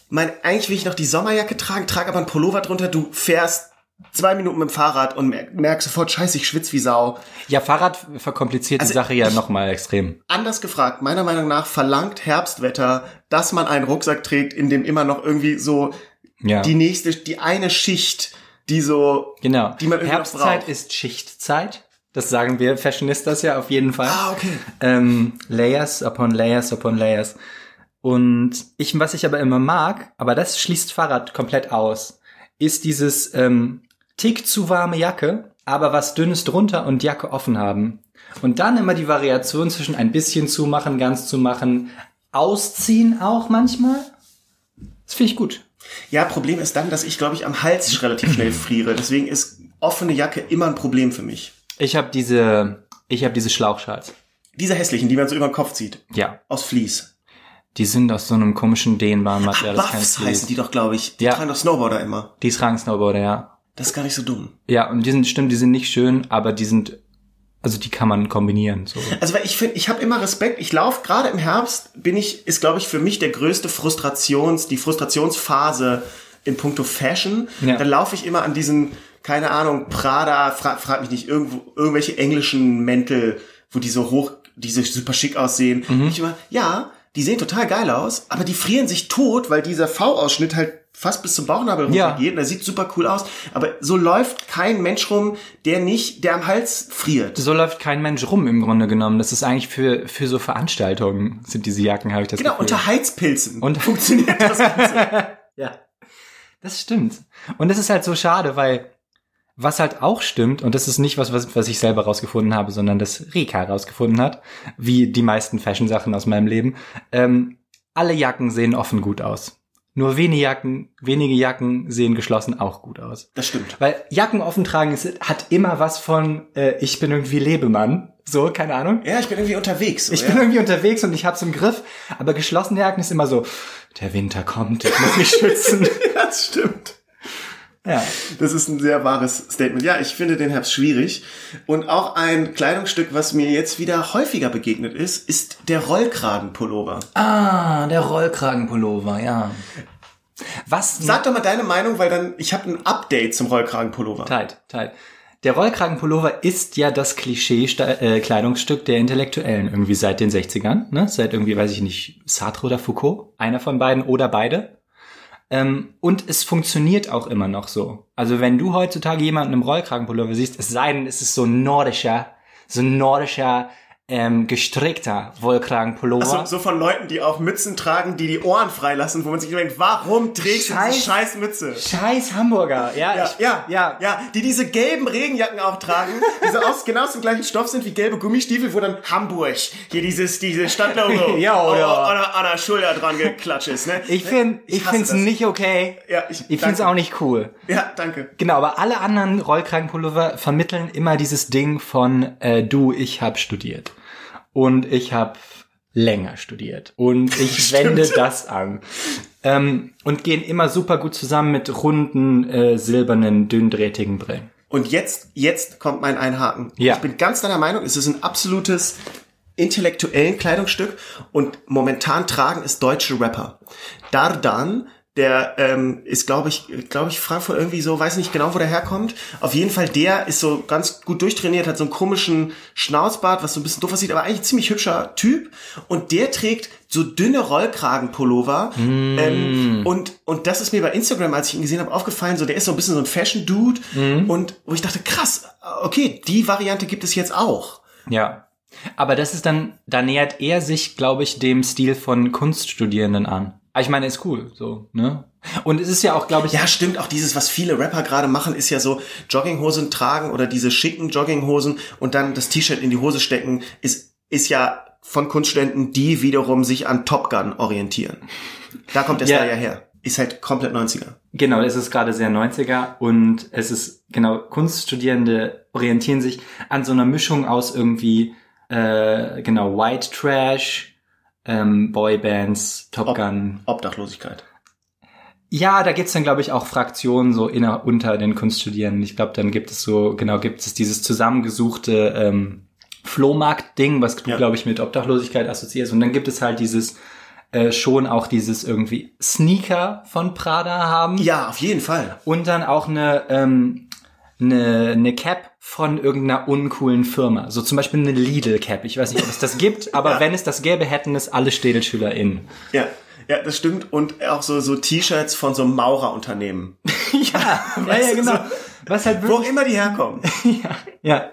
Mein, eigentlich will ich noch die Sommerjacke tragen, trage aber einen Pullover drunter, du fährst zwei Minuten mit dem Fahrrad und mer- merkst sofort, scheiße, ich schwitze wie Sau. Ja, Fahrrad verkompliziert Also die Sache ja nochmal extrem. Anders gefragt, meiner Meinung nach verlangt Herbstwetter, dass man einen Rucksack trägt, in dem immer noch irgendwie so Ja. die nächste, die eine Schicht, die so, genau. die man irgendwie Herbstzeit ist Schichtzeit. Das sagen wir Fashionistas ja auf jeden Fall. ah, okay. ähm, Layers upon Layers upon Layers. Und ich, was ich aber immer mag, aber das schließt Fahrrad komplett aus, ist dieses ähm, Tick zu warme Jacke, aber was dünnes drunter und Jacke offen haben. Und dann immer die Variation zwischen ein bisschen zumachen, ganz zumachen, ausziehen auch manchmal. Das finde ich gut. Ja, Problem ist dann, dass ich, glaube ich, am Hals relativ schnell [clears throat] friere. Deswegen ist offene Jacke immer ein Problem für mich. Ich habe diese, ich habe diese Schlauchschals. Diese hässlichen, die man so über den Kopf zieht. Ja, Aus Vlies. die sind aus so einem komischen dehnbaren Material. kein Buffs heißen die doch, glaube ich. Die Ja. tragen doch Snowboarder immer. Die tragen Snowboarder, ja. Das ist gar nicht so dumm. Ja, und die sind, stimmt, die sind nicht schön, aber die sind, also die kann man kombinieren. So. Also weil ich finde, ich habe immer Respekt. Ich laufe gerade im Herbst, bin ich, ist glaube ich für mich der größte Frustrations, die Frustrationsphase in puncto Fashion. Ja. Dann laufe ich immer an diesen, keine Ahnung, Prada, fra, frag mich nicht, irgendwo, irgendwelche englischen Mäntel, wo die so hoch, die so super schick aussehen. Mhm. Ich immer, ja, die sehen total geil aus, aber die frieren sich tot, weil dieser V-Ausschnitt halt fast bis zum Bauchnabel Ja. runtergeht. Und der sieht super cool aus. Aber so läuft kein Mensch rum, der nicht, der am Hals friert. So läuft kein Mensch rum im Grunde genommen. Das ist eigentlich für, für so Veranstaltungen sind diese Jacken, habe ich das Genau, Gefühl. unter Heizpilzen [laughs] Und- funktioniert das Ganze. [laughs] Ja. Das stimmt. Und das ist halt so schade, weil was halt auch stimmt, und das ist nicht was, was, was ich selber rausgefunden habe, sondern das Rika rausgefunden hat, wie die meisten Fashion-Sachen aus meinem Leben, ähm, alle Jacken sehen offen gut aus. Nur wenige Jacken, wenige Jacken sehen geschlossen auch gut aus. Das stimmt. Weil Jacken offen tragen ist, hat immer was von, äh, ich bin irgendwie Lebemann. So, keine Ahnung. Ja, ich bin irgendwie unterwegs. So, Ich ja. bin irgendwie unterwegs und ich hab's im Griff. Aber geschlossene Jacken ist immer so, der Winter kommt, ich muss mich schützen. [laughs] ja, das stimmt. Ja. Das ist ein sehr wahres Statement. Ja, ich finde den Herbst schwierig. Und auch ein Kleidungsstück, was mir jetzt wieder häufiger begegnet ist, ist der Rollkragenpullover. Ah, der Rollkragenpullover, ja. Was? Sag doch mal deine Meinung, weil dann, ich habe ein Update zum Rollkragenpullover. Tight, tight. Der Rollkragenpullover ist ja das Klischee-Kleidungsstück der Intellektuellen irgendwie seit den 60ern, ne? Seit irgendwie, weiß ich nicht, Sartre oder Foucault, einer von beiden oder beide. Ähm, und es funktioniert auch immer noch so. Also wenn du heutzutage jemanden im Rollkragenpullover siehst, es sei denn, es ist so nordischer, so nordischer, ähm, gestrickter Rollkragenpullover. So, so von Leuten, die auch Mützen tragen, die die Ohren freilassen, wo man sich denkt, warum trägst du diese scheiß Mütze? Scheiß Hamburger, ja, Ja, ich, ja, ja, ja, die diese gelben Regenjacken auch tragen, die so aus genau aus dem gleichen Stoff sind wie gelbe Gummistiefel, wo dann Hamburg hier dieses dieses Stadtlogo [laughs] Ja, oder- an, der- an der Schulter dran geklatscht ist. Ne? Ich finde, ich, hasse find's das. nicht okay. Ja, ich- ich find's auch nicht cool. Ja, danke. Genau, aber alle anderen Rollkragenpullover vermitteln immer dieses Ding von äh, du, ich hab studiert und ich hab länger studiert und [laughs] ich wende das an ähm, und gehen immer super gut zusammen mit runden äh, silbernen dünndrähtigen Brillen. Und jetzt, jetzt kommt mein Einhaken. Ja. Ich bin ganz deiner Meinung, es ist ein absolutes intellektuellen Kleidungsstück und momentan tragen es deutsche Rapper. Dardan, der ähm, ist, glaube ich, glaube ich, Frankfurt irgendwie so, weiß nicht genau, wo der herkommt. Auf jeden Fall, der ist so ganz gut durchtrainiert, hat so einen komischen Schnauzbart, was so ein bisschen doof aussieht, aber eigentlich ziemlich hübscher Typ. Und der trägt so dünne Rollkragenpullover. Ähm, und, und das ist mir bei Instagram, als ich ihn gesehen habe, aufgefallen. So, der ist so ein bisschen so ein Fashion-Dude. Und wo ich dachte, krass, okay, die Variante gibt es jetzt auch. Ja. Aber das ist dann, da nähert er sich, glaube ich, dem Stil von Kunststudierenden an. Aber ich meine, ist cool, so, ne? Und es ist ja auch, glaube ich, Ja, stimmt. Auch dieses, was viele Rapper gerade machen, ist ja so Jogginghosen tragen oder diese schicken Jogginghosen und dann das T-Shirt in die Hose stecken, ist, ist ja von Kunstständen, die wiederum sich an Top Gun orientieren. Da kommt der Ja. Style ja her. Ist halt komplett 90er. Genau, es ist gerade sehr 90er und es ist, genau, Kunststudierende orientieren sich an so einer Mischung aus irgendwie, äh, genau, White Trash, ähm, Boybands, Top Ob- Gun. Obdachlosigkeit. Ja, da gibt's dann, glaube ich, auch Fraktionen so inner, unter den Kunststudierenden. Ich glaube, dann gibt es so, genau, gibt es dieses zusammengesuchte ähm, Flohmarkt-Ding, was du, Ja. glaube ich, mit Obdachlosigkeit assoziierst. Und dann gibt es halt dieses, äh, schon auch dieses irgendwie Sneaker von Prada haben. Ja, auf jeden Fall. Und dann auch eine, ähm, eine, eine Cap von irgendeiner uncoolen Firma. So zum Beispiel eine Lidl-Cap. Ich weiß nicht, ob es das gibt, [laughs] aber Ja. wenn es das gäbe, hätten es alle StädelschülerInnen. Ja. Ja, das stimmt. Und auch so, so T-Shirts von so Maurerunternehmen. [laughs] [laughs] ja, ja, ja, genau. so- Was halt Wo immer die herkommen. ja, ja.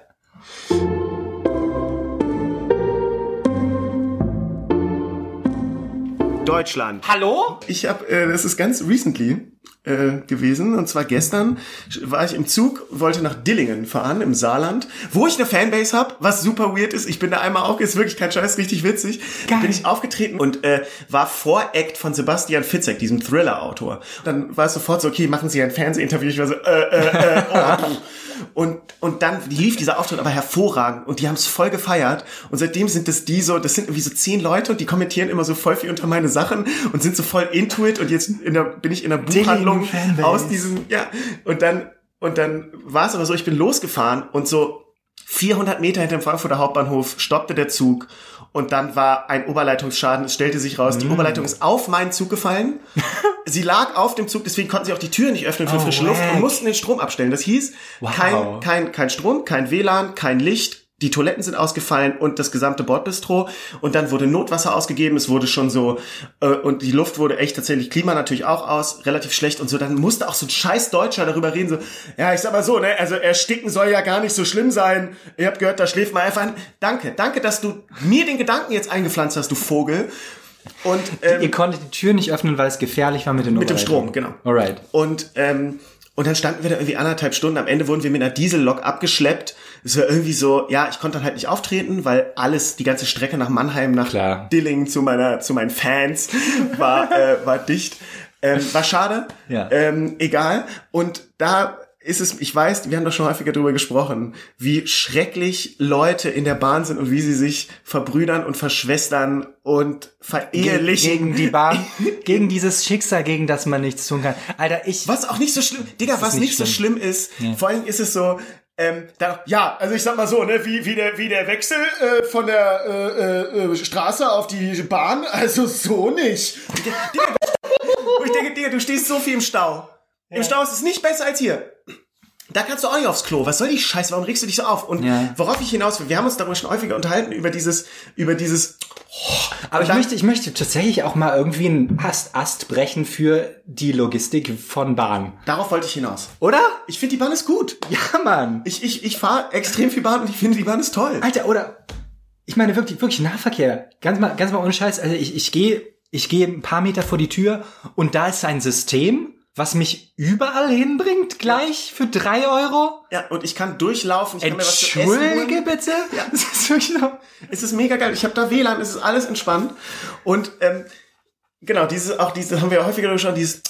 Deutschland. Hallo? Ich habe, äh, das ist ganz recently äh, gewesen, und zwar gestern war ich im Zug, wollte nach Dillingen fahren, im Saarland, wo ich eine Fanbase habe, was super weird ist. Ich bin da einmal auch, ist wirklich kein Scheiß, richtig witzig. Geil. Bin ich aufgetreten und äh, war Voract von Sebastian Fitzek, diesem Thriller-Autor. Dann war es sofort so, okay, machen Sie ein Fernsehinterview. Ich war so, äh, äh, äh, oh. [laughs] Und, und dann lief dieser Auftritt aber hervorragend und die haben es voll gefeiert. Und seitdem sind das die so, das sind irgendwie so zehn Leute und die kommentieren immer so voll viel unter meine Sachen und sind so voll into it. Und jetzt der, bin ich in der Buchhandlung aus diesem, ja. Und dann, und dann war es aber so, ich bin losgefahren und so 400 Meter hinter dem Frankfurter Hauptbahnhof stoppte der Zug und dann war ein Oberleitungsschaden. Es stellte sich raus, Mm. die Oberleitung ist auf meinen Zug gefallen. [laughs] sie lag auf dem Zug, deswegen konnten sie auch die Tür nicht öffnen für Oh, frische Luft und mussten den Strom abstellen. Das hieß, Wow. kein, kein, kein Strom, kein WLAN, kein Licht. Die Toiletten sind ausgefallen und das gesamte Bordbistro. Und dann wurde Notwasser ausgegeben. Es wurde schon so, äh, und die Luft wurde echt tatsächlich, Klima natürlich auch aus, relativ schlecht und so. Dann musste auch so ein scheiß Deutscher darüber reden, so, ja, ich sag mal so, ne, also ersticken soll ja gar nicht so schlimm sein. Ihr habt gehört, da schläft man einfach ein. Danke, danke, dass du mir den Gedanken jetzt eingepflanzt hast, du Vogel. Und, ähm, Ihr konntet die Tür nicht öffnen, weil es gefährlich war mit den mit dem. Strom, genau. Alright. Und, ähm, und dann standen wir da irgendwie anderthalb Stunden. Am Ende wurden wir mit einer Diesellok abgeschleppt. Es war irgendwie so, ja, ich konnte dann halt nicht auftreten, weil alles, die ganze Strecke nach Mannheim, nach Klar. Dillingen zu meiner, zu meinen Fans war, [laughs] äh, war dicht. Ähm, war schade. Ja. Ähm, egal. Und da ist es, ich weiß, wir haben doch schon häufiger darüber gesprochen, wie schrecklich Leute in der Bahn sind und wie sie sich verbrüdern und verschwestern und verehelichen. Gegen die Bahn, [laughs] gegen dieses Schicksal, gegen das man nichts tun kann. Alter, ich... Was auch nicht so schlimm, Digga, was nicht nicht so schlimm ist, vor allem ist es so, ähm, da, ja, also ich sag mal so, ne, wie, wie der, wie der Wechsel äh, von der äh, äh, Straße auf die Bahn, [laughs] also so nicht. Digga, ich denke, Digga, du stehst so viel im Stau. Im Stau ist es nicht besser als hier. Da kannst du auch nicht aufs Klo. Was soll die Scheiße? Warum regst du dich so auf? Und Ja. worauf ich hinaus will, wir haben uns darüber schon häufiger unterhalten, über dieses, über dieses, Aber ich möchte, ich möchte tatsächlich auch mal irgendwie einen Ast, Ast brechen für die Logistik von Bahn. darauf wollte ich hinaus. Oder? Ich finde, die Bahn ist gut. Ja, Mann. Ich, ich, ich fahre extrem viel Bahn und ich finde, die Bahn ist toll. Alter, oder ich meine wirklich, wirklich Nahverkehr. Ganz mal, ganz mal ohne Scheiß. Also ich, ich gehe, ich gehe ein paar Meter vor die Tür und da ist ein System, was mich überall hinbringt, gleich für drei Euro. Ja, und ich kann durchlaufen, ich kann mir was zu essen Entschuldige holen. bitte? Ja. [laughs] Das ist wirklich noch. Es ist mega geil. Ich habe da WLAN, es ist alles entspannt. Und ähm, genau, diese, auch diese haben wir häufiger schon, dieses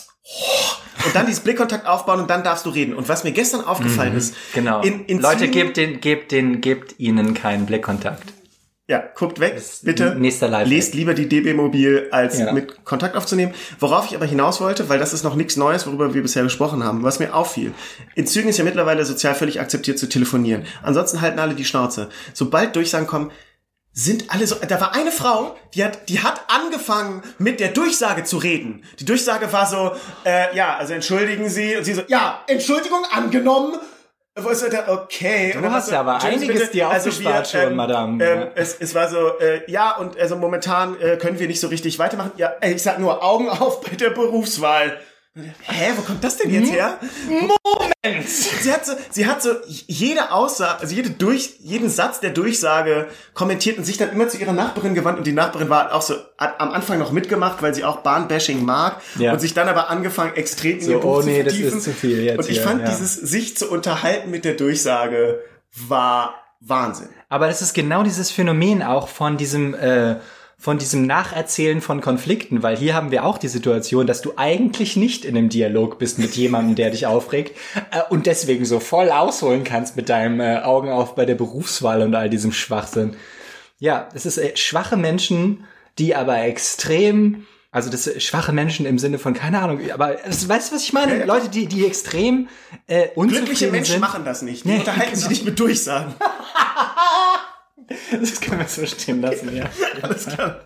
und dann dieses Blickkontakt aufbauen und dann darfst du reden. Und was mir gestern aufgefallen ist, Genau. in, in Leute, gebt den, gebt den, gebt ihnen keinen Blickkontakt. Ja, guckt weg, bitte. nächster Lifehack. Lest lieber die DB Mobil, als Ja. mit Kontakt aufzunehmen. Worauf ich aber hinaus wollte, weil das ist noch nichts Neues, worüber wir bisher gesprochen haben, was mir auffiel. In Zügen ist ja mittlerweile sozial völlig akzeptiert zu telefonieren. Ansonsten halten alle die Schnauze. Sobald Durchsagen kommen, sind alle so, da war eine Frau, die hat, die hat angefangen mit der Durchsage zu reden. Die Durchsage war so, äh, ja, also entschuldigen Sie, und sie so, ja, Entschuldigung angenommen. Wo ist da, okay. Du hast ja aber "Entschuldigen Sie einiges bitte, dir also aufgespart wir, schon, Madame, Ähm, es, es war so, äh, ja, und also momentan äh, können wir nicht so richtig weitermachen. Ja, ich sag nur Augen auf bei der Berufswahl. Hä, wo kommt das denn jetzt her? Moment! Sie hat so, sie hat so jede Aussage, also jede durch, jeden Satz der Durchsage kommentiert und sich dann immer zu ihrer Nachbarin gewandt und die Nachbarin war auch so, hat am Anfang noch mitgemacht, weil sie auch Bahnbashing mag Ja. und sich dann aber angefangen, extrem in So, ihr Buch oh zu nee, das vertiefen. ist zu viel jetzt Und ich hier, fand ja. dieses sich zu unterhalten mit der Durchsage war Wahnsinn. Aber es ist genau dieses Phänomen auch von diesem, äh, von diesem Nacherzählen von Konflikten, weil hier haben wir auch die Situation, dass du eigentlich nicht in einem Dialog bist mit jemandem, der dich aufregt äh, und deswegen so voll ausholen kannst mit deinem äh, Augen auf bei der Berufswahl und all diesem Schwachsinn. Ja, es ist äh, schwache Menschen, die aber extrem also das äh, schwache Menschen im Sinne von keine Ahnung, aber es, weißt du, was ich meine? Ja, ja. Leute, die die extrem äh, unzufrieden Glückliche Menschen sind. machen das nicht. Die Nee, unterhalten genau. sich nicht mit Durchsagen. [laughs] [laughs] Das können wir so stehen lassen, ja. Alles klar.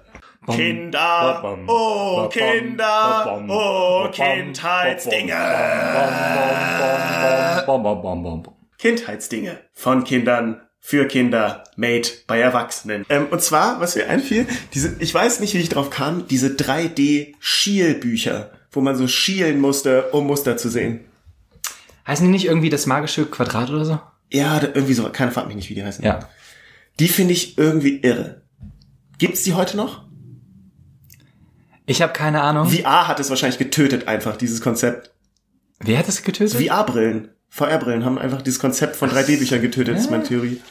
Kinder, oh Kinder, oh Kindheitsdinge. Kindheitsdinge von Kindern für Kinder, made bei Erwachsenen. Ähm, und zwar, was mir einfiel, diese, ich weiß nicht, wie ich drauf kam, diese 3D-Schielbücher, wo man so schielen musste, um Muster zu sehen. Heißen die nicht irgendwie das magische Quadrat oder so? Ja, irgendwie so, keine Frage mich nicht, wie die heißen. Ja. Die finde ich irgendwie irre. Gibt's die heute noch? Ich habe keine Ahnung. VR hat es wahrscheinlich getötet einfach, dieses Konzept. Wer hat es getötet? VR-Brillen, VR-Brillen haben einfach dieses Konzept von 3D-Büchern getötet, ist meine Theorie.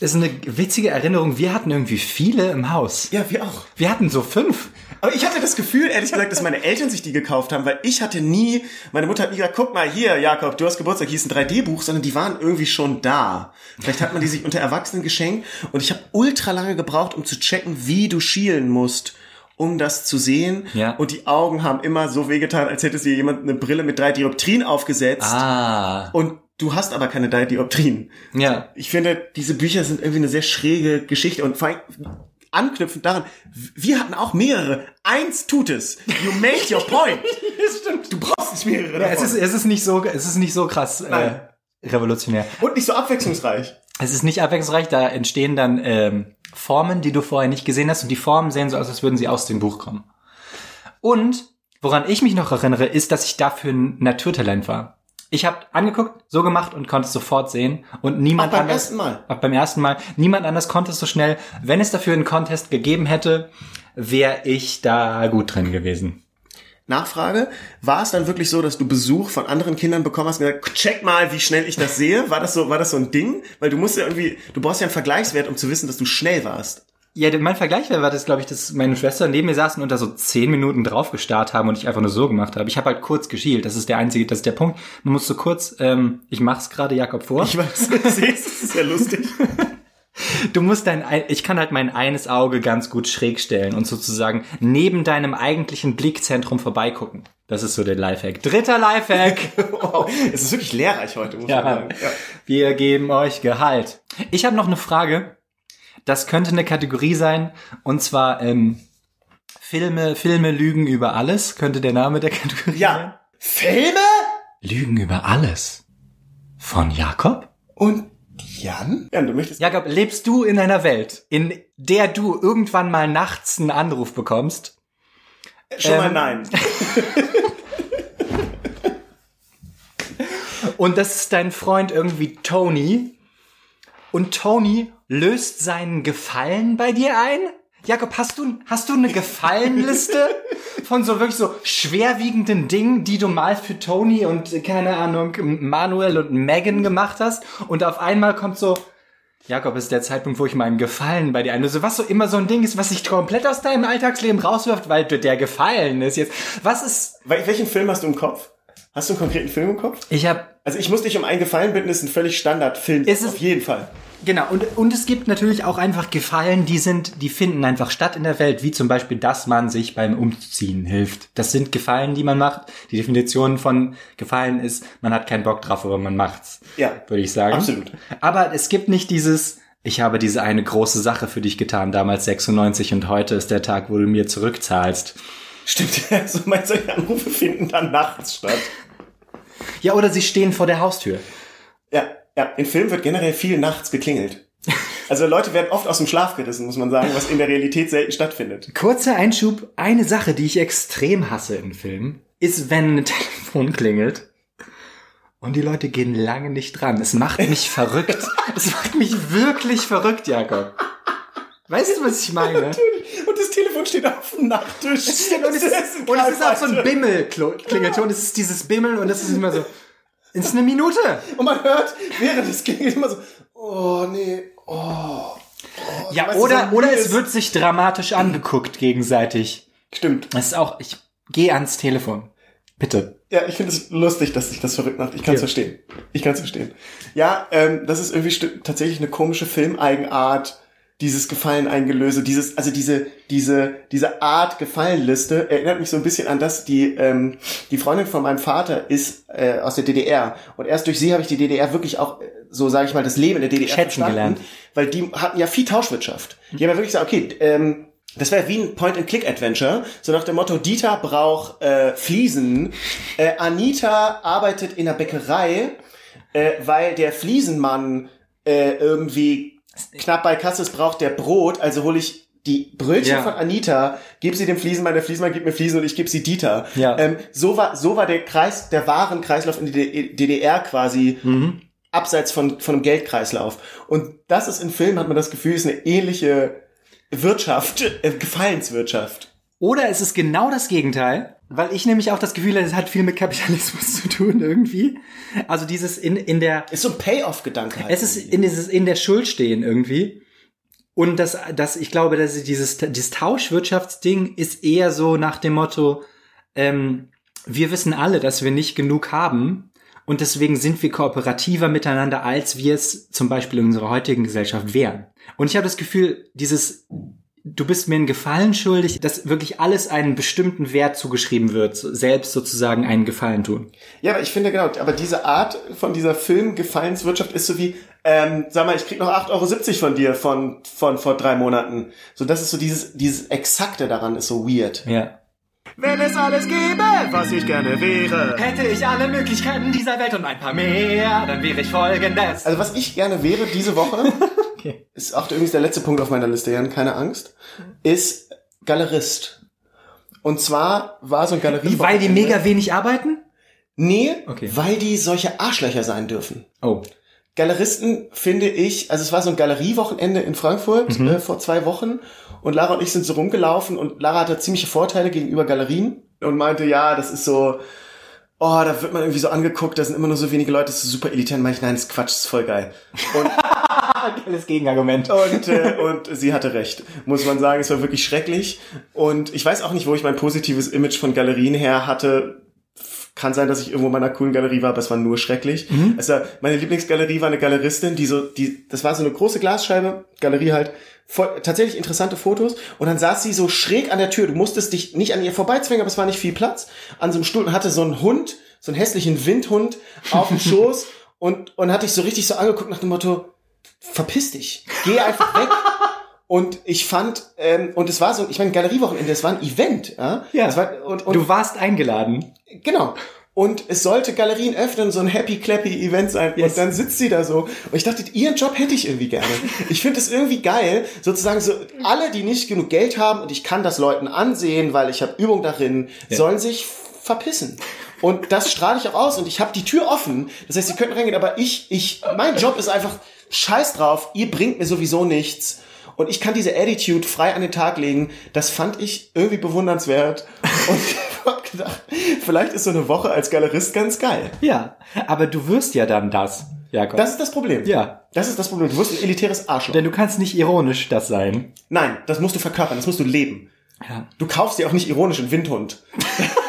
Das ist eine witzige Erinnerung. Wir hatten irgendwie viele im Haus. Ja, wir auch. Wir hatten so fünf. Aber ich hatte das Gefühl, ehrlich gesagt, dass meine Eltern sich die gekauft haben, weil ich hatte nie, meine Mutter hat nie gesagt, guck mal hier, Jakob, du hast Geburtstag, hier ist ein 3D-Buch, sondern die waren irgendwie schon da. Vielleicht hat man die sich unter Erwachsenen geschenkt und ich habe ultra lange gebraucht, um zu checken, wie du schielen musst, um das zu sehen. Ja. Und die Augen haben immer so wehgetan, als hätte dir jemand eine Brille mit drei Dioptrien aufgesetzt. Ah. Und du hast aber keine drei Dioptrien. Ja. Ich finde, diese Bücher sind irgendwie eine sehr schräge Geschichte und vor allem anknüpfend daran, wir hatten auch mehrere. Eins tut es. You made your point. [laughs] Du brauchst nicht mehrere ja es, davon. ist, es ist nicht so, es ist nicht so krass äh, revolutionär. und nicht so abwechslungsreich. Es ist nicht abwechslungsreich, da entstehen dann ähm, Formen, die du vorher nicht gesehen hast und die Formen sehen so aus, als würden sie aus dem Buch kommen. Und woran ich mich noch erinnere, ist, dass ich dafür ein Naturtalent war. Ich habe angeguckt, so gemacht und konnte es sofort sehen und niemand Auch beim anders ersten Mal? Auch beim ersten Mal. Niemand anders konnte es so schnell. Wenn es dafür einen Contest gegeben hätte, wäre ich da gut drin gewesen. Nachfrage, war es dann wirklich so, dass du Besuch von anderen Kindern bekommen hast und gesagt, check mal, wie schnell ich das sehe? War das so, war das so ein Ding? Weil du musst ja irgendwie, du brauchst ja einen Vergleichswert, um zu wissen, dass du schnell warst. Ja, mein Vergleich war das, glaube ich, dass meine Schwester neben mir saßen und da so zehn Minuten drauf gestarrt haben und ich einfach nur so gemacht habe. Ich habe halt kurz geschielt. Das ist der einzige, das ist der Punkt. Man muss so kurz, ähm, ich mach's gerade Jakob vor. Ich weiß, du siehst, das ist ja lustig. [laughs] Du musst dein, ein- ich kann halt mein eines Auge ganz gut schräg stellen und sozusagen neben deinem eigentlichen Blickzentrum vorbeigucken. Das ist so der Lifehack. Dritter Lifehack. [laughs] Wow, es ist wirklich lehrreich heute, muss Ja. sagen. Ja. Wir geben euch Gehalt. Ich habe noch eine Frage. Das könnte eine Kategorie sein. Und zwar ähm, Filme, Filme lügen über alles. Könnte der Name der Kategorie sein? ja. Filme Lügen über alles. Von Jakob? und Jan? Jan, du möchtest Jakob, lebst du in einer Welt, in der du irgendwann mal nachts einen Anruf bekommst? schon mal ähm, nein. [laughs] Und das ist dein Freund irgendwie Tony. Und Tony löst seinen Gefallen bei dir ein? Jakob, hast du, hast du eine Gefallenliste [laughs] von so wirklich so schwerwiegenden Dingen, die du mal für Tony und, äh, keine Ahnung, Manuel und Megan gemacht hast? Und auf einmal kommt so, Jakob, ist der Zeitpunkt, wo ich meinen Gefallen bei dir einlöse. Was so immer so ein Ding ist, was sich komplett aus deinem Alltagsleben rauswirft, weil du der Gefallen ist jetzt. Was ist, Wel- Welchen Film hast du im Kopf? Hast du einen konkreten Film im Kopf? ich hab, Also ich muss dich um einen Gefallen bitten, ist ein völlig Standardfilm. Ist es- auf jeden Fall. Genau, und, und es gibt natürlich auch einfach Gefallen, die sind, die finden einfach statt in der Welt, wie zum Beispiel, dass man sich beim Umziehen hilft. Das sind Gefallen, die man macht. Die Definition von Gefallen ist, man hat keinen Bock drauf, aber man macht's. Ja. Würde ich sagen. Absolut. Aber es gibt nicht dieses, ich habe diese eine große Sache für dich getan, damals 96 und heute ist der Tag, wo du mir zurückzahlst. Stimmt, [laughs] also meinst solche Anrufe finden dann nachts statt. Ja, oder sie stehen vor der Haustür. Ja, in Filmen wird generell viel nachts geklingelt. Also Leute werden oft aus dem Schlaf gerissen, muss man sagen, was in der Realität selten stattfindet. Kurzer Einschub. Eine Sache, die ich extrem hasse in Filmen, ist, wenn ein [laughs] Telefon klingelt und die Leute gehen lange nicht dran. Es macht mich [laughs] verrückt. Es macht mich wirklich verrückt, Jakob. Weißt du, was ich meine? [laughs] Und das Telefon steht auf dem Nachttisch. Und es ist, und es ist auch so ein Bimmel-Klingelton. Es ist dieses Bimmeln und es ist immer so, ist eine Minute. Und man hört, während es klingelt, immer so, Oh, nee. Oh. oh ja, weißt oder, so oder es wird sich dramatisch angeguckt gegenseitig. Stimmt. Das ist auch, ich gehe ans Telefon. Bitte. Ja, ich finde es lustig, dass sich das verrückt macht. Ich kann es Ja. verstehen. Ich kann es verstehen. Ja, ähm, das ist irgendwie tatsächlich eine komische Filmeigenart, dieses Gefallen-Eingelöse, dieses, also diese, diese, diese Art Gefallenliste erinnert mich so ein bisschen an das, die, ähm, die Freundin von meinem Vater ist äh, aus der DDR. Und erst durch sie habe ich die DDR wirklich auch, äh, so sage ich mal, das Leben in der DDR Schätzen gelernt. Weil die hatten ja viel Tauschwirtschaft. Die haben ja wirklich gesagt, okay, ähm, das wäre wie ein Point-and-Click-Adventure, so nach dem Motto, Dieter braucht äh, Fliesen, äh, Anita arbeitet in der Bäckerei, äh, weil der Fliesenmann äh, irgendwie knapp bei Kasse ist, braucht der Brot, also hole ich die Brötchen Ja. von Anita, gebe sie dem Fliesenmann, der Fliesenmann gibt mir Fliesen und ich gebe sie Dieter. Ja. Ähm, so war so war der Kreis, der wahren Kreislauf in der DDR quasi Mhm. abseits von, von einem Geldkreislauf. Und das ist in Filmen, hat man das Gefühl, ist eine ähnliche Wirtschaft, äh, Gefallenswirtschaft. Oder es ist genau das Gegenteil, weil ich nämlich auch das Gefühl habe, es hat viel mit Kapitalismus [laughs] zu tun irgendwie. Also dieses in, in der, Ist so ein Payoff-Gedanke. halt es ist irgendwie. in dieses, in der Schuld stehen irgendwie. Und das, das, ich glaube, dass dieses, dieses Tauschwirtschaftsding ist eher so nach dem Motto, ähm, wir wissen alle, dass wir nicht genug haben. Und deswegen sind wir kooperativer miteinander, als wir es zum Beispiel in unserer heutigen Gesellschaft wären. Und ich habe das Gefühl, dieses, du bist mir einen Gefallen schuldig, dass wirklich alles einen bestimmten Wert zugeschrieben wird, selbst sozusagen einen Gefallen tun. Ja, aber ich finde genau, aber diese Art von dieser Film-Gefallenswirtschaft ist so wie, ähm, sag mal, ich krieg noch 8,70 Euro von dir von, von vor drei Monaten. So, das ist so dieses, dieses Exakte daran ist so weird. Ja. Wenn es alles gäbe, was ich gerne wäre. Hätte ich alle Möglichkeiten dieser Welt und ein paar mehr, dann wäre ich folgendes. Also was ich gerne wäre diese Woche, [laughs] Okay. ist auch übrigens der letzte Punkt auf meiner Liste, Jan, keine Angst, ist Galerist. Und zwar war so ein Galerie... Weil die mega wenig arbeiten? Nee, Okay. weil die solche Arschlöcher sein dürfen. Oh. Galeristen finde ich, also es war so ein Galeriewochenende in Frankfurt Mhm. äh, vor zwei Wochen und Lara und ich sind so rumgelaufen und Lara hatte ziemliche Vorteile gegenüber Galerien und meinte, ja, das ist so, oh, da wird man irgendwie so angeguckt, da sind immer nur so wenige Leute, das ist super elitär. Und ich, nein, das ist Quatsch, das ist voll geil. Und [laughs] Geiles Gegenargument. und, äh, und sie hatte recht, muss man sagen. Es war wirklich schrecklich. Und ich weiß auch nicht, wo ich mein positives Image von Galerien her hatte. Kann sein, dass ich irgendwo in meiner coolen Galerie war, aber es war nur schrecklich. Es war, meine Lieblingsgalerie war eine Galeristin, die so, die, das war so eine große Glasscheibe, Galerie halt, voll, tatsächlich interessante Fotos. Und dann saß sie so schräg an der Tür. Du musstest dich nicht an ihr vorbeizwingen, aber es war nicht viel Platz. An so einem Stuhl und hatte so einen Hund, so einen hässlichen Windhund auf dem [laughs] Schoß und, und hatte ich so richtig so angeguckt nach dem Motto, verpiss dich, geh einfach weg. [laughs] Und ich fand, ähm, und es war so, ich meine, Galeriewochenende, es war ein Event, ja. Ja. War, und, und Du warst eingeladen. Genau. Und es sollte Galerien öffnen, so ein happy clappy Event sein. Yes. Und dann sitzt sie da so. Und ich dachte, ihren Job hätte ich irgendwie gerne. Ich finde es irgendwie geil, sozusagen so alle, die nicht genug Geld haben und ich kann das Leuten ansehen, weil ich habe Übung darin, sollen sich verpissen. Und das strahle ich auch aus und ich habe die Tür offen. Das heißt, sie könnten reingehen, aber ich, ich, mein Job ist einfach scheiß drauf. Ihr bringt mir sowieso nichts. Und ich kann diese Attitude frei an den Tag legen. Das fand ich irgendwie bewundernswert. [laughs] Und ich hab gedacht, vielleicht ist so eine Woche als Galerist ganz geil. Ja. Aber du wirst ja dann das, Jakob. Das ist das Problem. ja. Das ist das Problem. Du wirst ein elitäres Arschloch. Denn du kannst nicht ironisch das sein. Nein, das musst du verkörpern. Das musst du leben. Ja. Du kaufst dir auch nicht ironisch einen Windhund. [laughs]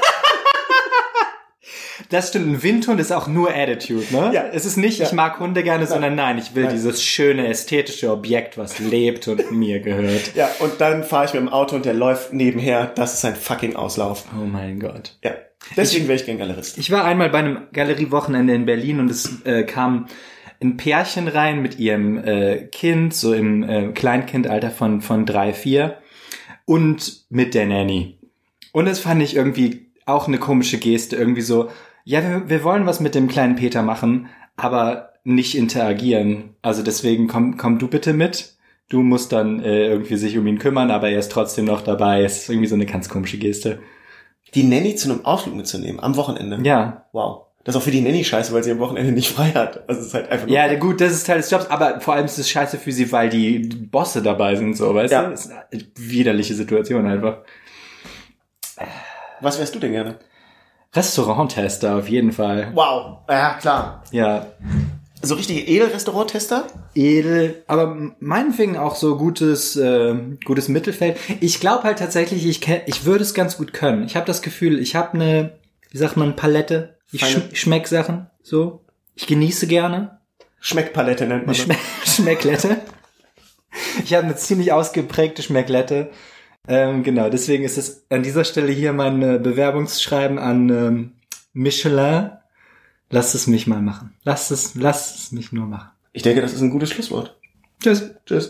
Das stimmt, ein Windhund ist auch nur Attitude, ne? Ja. Es ist nicht, ich mag Hunde gerne, sondern nein, ich will Nein. dieses schöne, ästhetische Objekt, was lebt und [laughs] mir gehört. Ja, und dann fahre ich mit dem Auto und der läuft nebenher. Das ist ein fucking Auslauf. Oh mein Gott. Ja. Deswegen wäre ich gern Galerist. Ich war einmal bei einem Galeriewochenende in Berlin und es äh, kam ein Pärchen rein mit ihrem äh, Kind, so im äh, Kleinkindalter von, von drei, vier und mit der Nanny. Und das fand ich irgendwie auch eine komische Geste, irgendwie so, ja, wir, wir wollen was mit dem kleinen Peter machen, aber nicht interagieren. Also deswegen komm, komm du bitte mit. Du musst dann äh, irgendwie sich um ihn kümmern, aber er ist trotzdem noch dabei. Es ist irgendwie so eine ganz komische Geste. Die Nanny zu einem Ausflug mitzunehmen. Am Wochenende. Ja, Wow. Das ist auch für die Nanny scheiße, weil sie am Wochenende nicht frei hat. Also es ist halt einfach Ja, gut, das ist Teil des Jobs, aber vor allem ist es scheiße für sie, weil die Bosse dabei sind, so, weißt Ja. du? Das ist eine widerliche Situation einfach. Was wärst du denn gerne? Restauranttester auf jeden Fall. Wow. Ja, klar. Ja. So richtige Edelrestaurant-Tester? edel, aber meinetwegen auch so gutes, äh, gutes Mittelfeld. Ich glaube halt tatsächlich, ich ich würde es ganz gut können. Ich habe das Gefühl, ich habe eine, wie sagt man, Palette. Ich sch schmeck Sachen so. Ich genieße gerne. Schmeckpalette nennt man das. Schme [laughs] Schmecklette. Ich habe eine ziemlich ausgeprägte Schmecklette. Ähm, genau, deswegen ist es an dieser Stelle hier mein äh, Bewerbungsschreiben an ähm, Michelin. Lasst es mich mal machen. Lasst es, lasst es mich nur machen. Ich denke, das ist ein gutes Schlusswort. Tschüss. Tschüss.